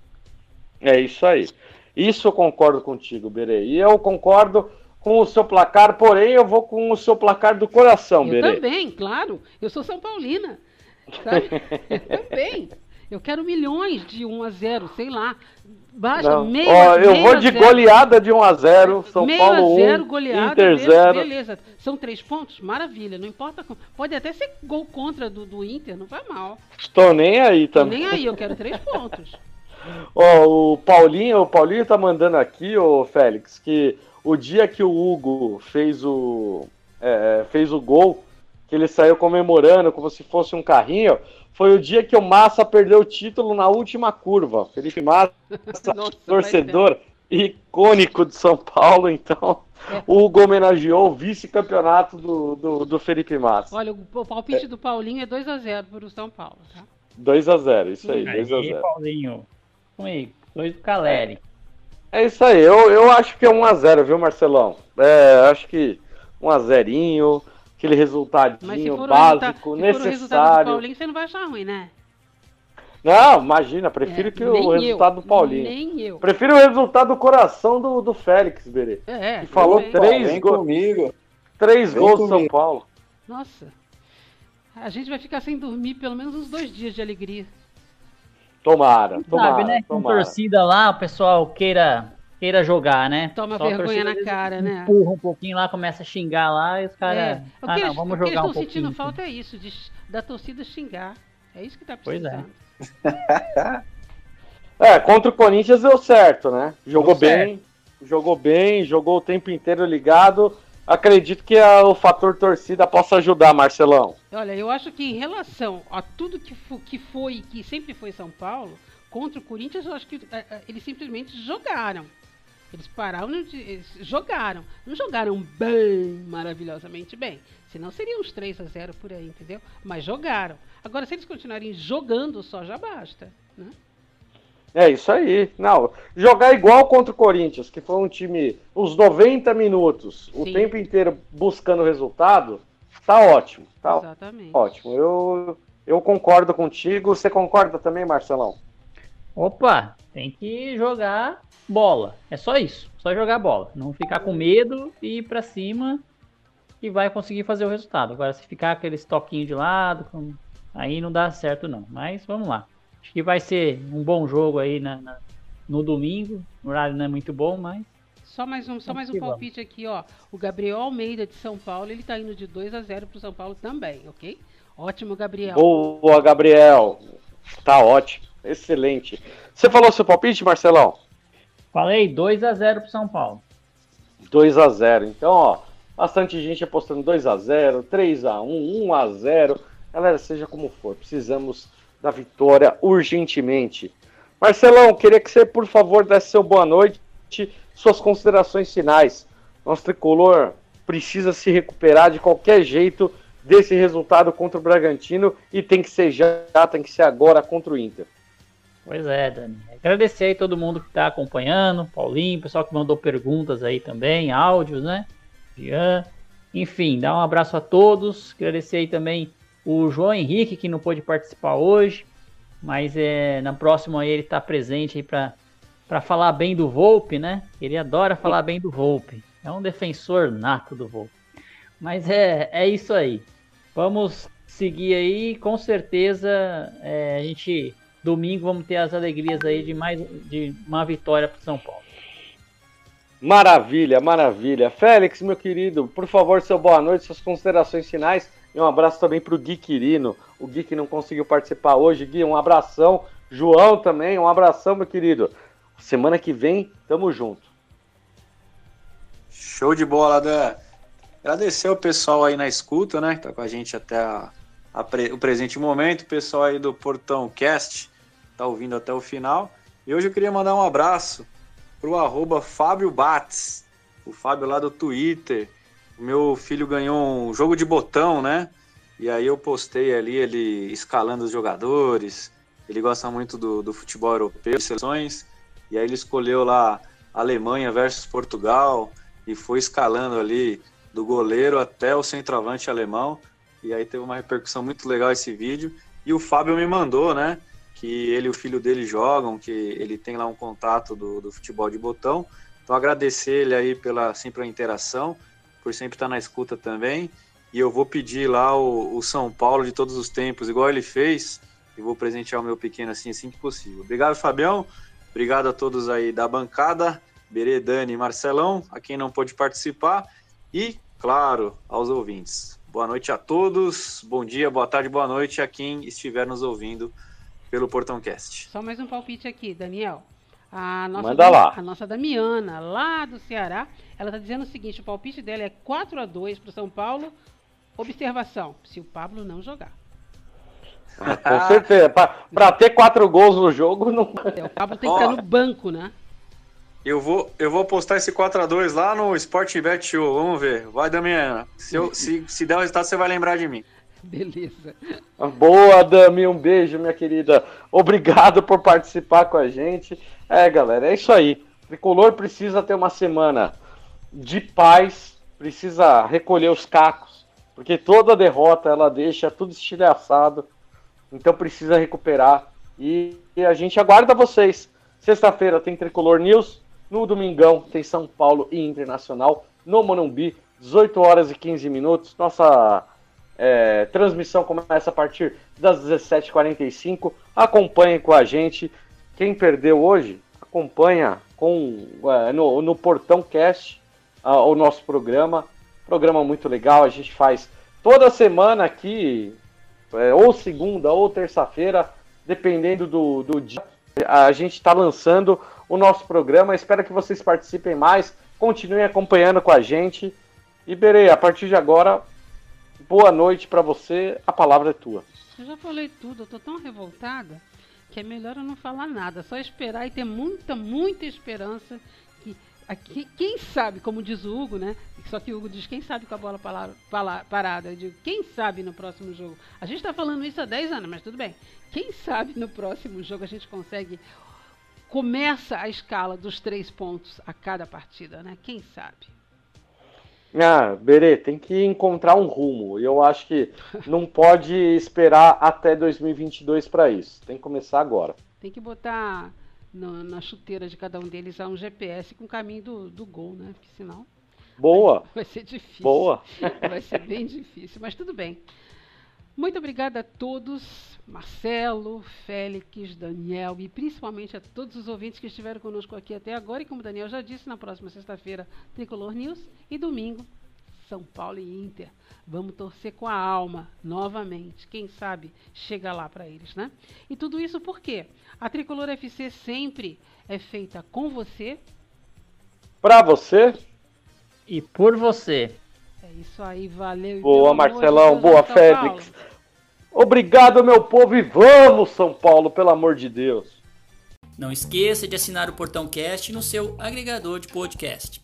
É isso aí. Isso eu concordo contigo, Berê. E eu concordo com o seu placar, porém eu vou com o seu placar do coração, Eu Berê. também, claro. Eu sou São Paulina. Sabe? eu também. Eu quero milhões de 1 a 0, sei lá. Baixa, Não. meio, Ó, eu meio vou de zero. goleada de 1 a 0 São meio Paulo a 0, 1, goleada, Inter beleza, 0. beleza. São três pontos? Maravilha, não importa. como. Pode até ser gol contra do, do Inter, não vai mal. Tô nem aí Tô também. nem aí, eu quero três pontos. Ó, o Paulinho, o Paulinho tá mandando aqui, ô Félix, que o dia que o Hugo fez o é, fez o gol, que ele saiu comemorando como se fosse um carrinho, foi o dia que o Massa perdeu o título na última curva. Felipe Massa, Nossa, torcedor icônico de São Paulo, então É. o Hugo homenageou o vice-campeonato do, do, do Felipe Massa. Olha, o, palpite do Paulinho é 2 a 0 para o São Paulo, tá? 2 a 0 isso aí, Aí, 2 a 0 Paulinho. Comigo. Dois do Caleri. É isso aí, eu, eu acho que é 1x0, viu, Marcelão? É, acho que 1x0, aquele resultadinho for, o resultado, se básico, for o resultado do necessário. Paulinho, você não vai achar ruim, né? Não, imagina, prefiro É, que o resultado eu, do Paulinho. Nem eu. Prefiro o resultado do coração do, do Félix, Berê. É, Que falou também. três Vem gols. comigo. Três Vem gols do São comigo. Paulo. Nossa. A gente vai ficar sem dormir pelo menos uns dois dias de alegria. Tomara, tomara, Sabe, né? Com tomara. torcida lá, o pessoal queira, queira jogar, né? Toma Só vergonha na cara, né? Empurra um pouquinho lá, começa a xingar lá e os caras. É. O Ah, que não, eles, vamos o que eles jogar um estão sentindo falta é isso, de, da torcida xingar. É isso que tá Pois é. precisando. É, contra o Corinthians deu certo, né? Jogou Deu bem, jogou bem, jogou o tempo inteiro ligado. Acredito que a- o fator torcida possa ajudar, Marcelão. Olha, eu acho que em relação a tudo que, fo- que foi que sempre foi São Paulo, contra o Corinthians, eu acho que é, é, eles simplesmente jogaram. Eles pararam, de, eles jogaram. Não jogaram bem, maravilhosamente bem. Senão seriam uns 3 a 0 por aí, entendeu? Mas jogaram. Agora, se eles continuarem jogando só, já basta. Né? É isso aí. Não, jogar igual contra o Corinthians, que foi um time os 90 minutos, o Sim. tempo inteiro buscando resultado, tá ótimo. Tá Exatamente. ótimo. Eu, eu concordo contigo. Você concorda também, Marcelão? Opa, tem que jogar bola. É só isso. Só jogar bola. Não ficar com medo e ir pra cima e vai conseguir fazer o resultado. Agora, se ficar aquele toquinho de lado, aí não dá certo não. Mas vamos lá. Acho que vai ser um bom jogo aí na- na- no domingo. O horário não é muito bom, mas Só mais um, só mais um palpite aqui, ó. O Gabriel Almeida de São Paulo, ele tá indo de 2 a 0 pro São Paulo também, ok? Ótimo, Gabriel. Boa, Gabriel. Tá ótimo. Excelente. Você falou seu palpite, Marcelão? falei 2 a 0 pro São Paulo. 2 a 0 Então, ó, bastante gente apostando 2 a 0 3 a 1 1 a 0 Galera, seja como for, precisamos da vitória urgentemente. Marcelão, queria que você, por favor, desse seu boa noite, suas considerações finais. Nosso tricolor precisa se recuperar de qualquer jeito desse resultado contra o Bragantino e tem que ser já, tem que ser agora contra o Inter. Pois é, Dani. Agradecer aí todo mundo que está acompanhando, Paulinho, pessoal que mandou perguntas aí também, áudios, né? Jean. Enfim, dar um abraço a todos. Agradecer aí também o João Henrique, que não pôde participar hoje, mas é, na próxima ele está presente aí para falar bem do Volpe, né? Ele adora falar bem do Volpe. É um defensor nato do Volpe. Mas é, é isso aí. Vamos seguir aí, com certeza é, a gente domingo vamos ter as alegrias aí de mais de uma vitória para São Paulo. Maravilha, maravilha. Félix, meu querido, por favor, seu boa noite, suas considerações finais e um abraço também para o Gui Quirino, o Gui que não conseguiu participar hoje. Gui, um abração. João também, um abração, meu querido. Semana que vem, tamo junto. Show de bola, Dan. Agradecer o pessoal aí na escuta, né? Que tá com a gente até a, a pre, o presente momento. O pessoal aí do Portão Cast tá ouvindo até o final. E hoje eu queria mandar um abraço pro arroba Fábio Bates, o Fábio lá do Twitter. Meu filho ganhou um jogo de botão, né? E aí eu postei ali ele escalando os jogadores. Ele gosta muito do, do futebol europeu, seleções. E aí ele escolheu lá Alemanha versus Portugal e foi escalando ali do goleiro até o centroavante alemão. E aí teve uma repercussão muito legal esse vídeo. E o Fábio me mandou, né? Que ele e o filho dele jogam, que ele tem lá um contato do, do futebol de botão. Então agradecer ele aí pela sempre a interação, por sempre estar na escuta também. E eu vou pedir lá o, o São Paulo de todos os tempos, igual ele fez, e vou presentear o meu pequeno assim, assim que possível. Obrigado, Fabião. Obrigado a todos aí da bancada, Berê, Dani, Marcelão, a quem não pôde participar. E claro, aos ouvintes. Boa noite a todos, bom dia, boa tarde, boa noite a quem estiver nos ouvindo pelo Portão Cast. Só mais um palpite aqui, Daniel. A nossa, Manda lá. A nossa Damiana, lá do Ceará, ela está dizendo o seguinte: o palpite dela é 4 a 2 para o São Paulo. Observação: se o Pablo não jogar. Com certeza. Para ter quatro gols no jogo, não. É, o Pablo tem que estar no banco, né? Eu vou, eu vou postar esse 4x2 lá no Sportbet Show. Vamos ver. Vai, Damiana. Se, eu, se, se der o resultado, você vai lembrar de mim. Beleza. Boa, Dami. Um beijo, minha querida. Obrigado por participar com a gente. É, galera, é isso aí. O Tricolor precisa ter uma semana de paz, precisa recolher os cacos, porque toda derrota ela deixa tudo estilhaçado. Então precisa recuperar. E, a gente aguarda vocês. Sexta-feira tem Tricolor News. No domingão tem São Paulo e Internacional no Monumbi, 18 horas e 15 minutos. Nossa é, transmissão começa a partir das 17h45. Acompanhe com a gente. Quem perdeu hoje, acompanha com, é, no, no Portão Cast uh, o nosso programa. Programa muito legal. A gente faz toda semana aqui, é, ou segunda ou terça-feira, dependendo do, do dia. A gente está lançando o nosso programa. Espero que vocês participem mais, continuem acompanhando com a gente. E Berei, a partir de agora, boa noite para você. A palavra é tua. Eu já falei tudo, eu tô tão revoltada que é melhor eu não falar nada, só esperar e ter muita, muita esperança que aqui, quem sabe, como diz o Hugo, né? Só que o Hugo diz quem sabe com a bola parada. Eu digo, quem sabe no próximo jogo. A gente está falando isso há 10 anos, mas tudo bem. Quem sabe no próximo jogo a gente consegue começa a escala dos três pontos a cada partida, né? Quem sabe? Ah, Berê, tem que encontrar um rumo. E eu acho que não pode esperar até 2022 para isso. Tem que começar agora. Tem que botar no, na chuteira de cada um deles um GPS com o caminho do, do gol, né? Porque senão. Boa! Vai, vai ser difícil. Boa! Vai ser bem difícil, mas tudo bem. Muito obrigada a todos, Marcelo, Félix, Daniel e principalmente a todos os ouvintes que estiveram conosco aqui até agora. E como o Daniel já disse, na próxima sexta-feira, Tricolor News e domingo, São Paulo e Inter. Vamos torcer com a alma novamente. Quem sabe chega lá para eles, né? E tudo isso porque a Tricolor FC sempre é feita com você, para você e por você. É isso aí, valeu. Boa, Marcelão, boa, Félix. Obrigado, meu povo, e vamos, São Paulo, pelo amor de Deus. Não esqueça de assinar o Portão Cast no seu agregador de podcast.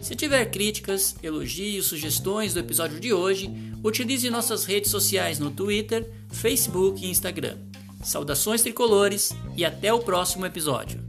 Se tiver críticas, elogios, sugestões do episódio de hoje, utilize nossas redes sociais no Twitter, Facebook e Instagram. Saudações tricolores e até o próximo episódio.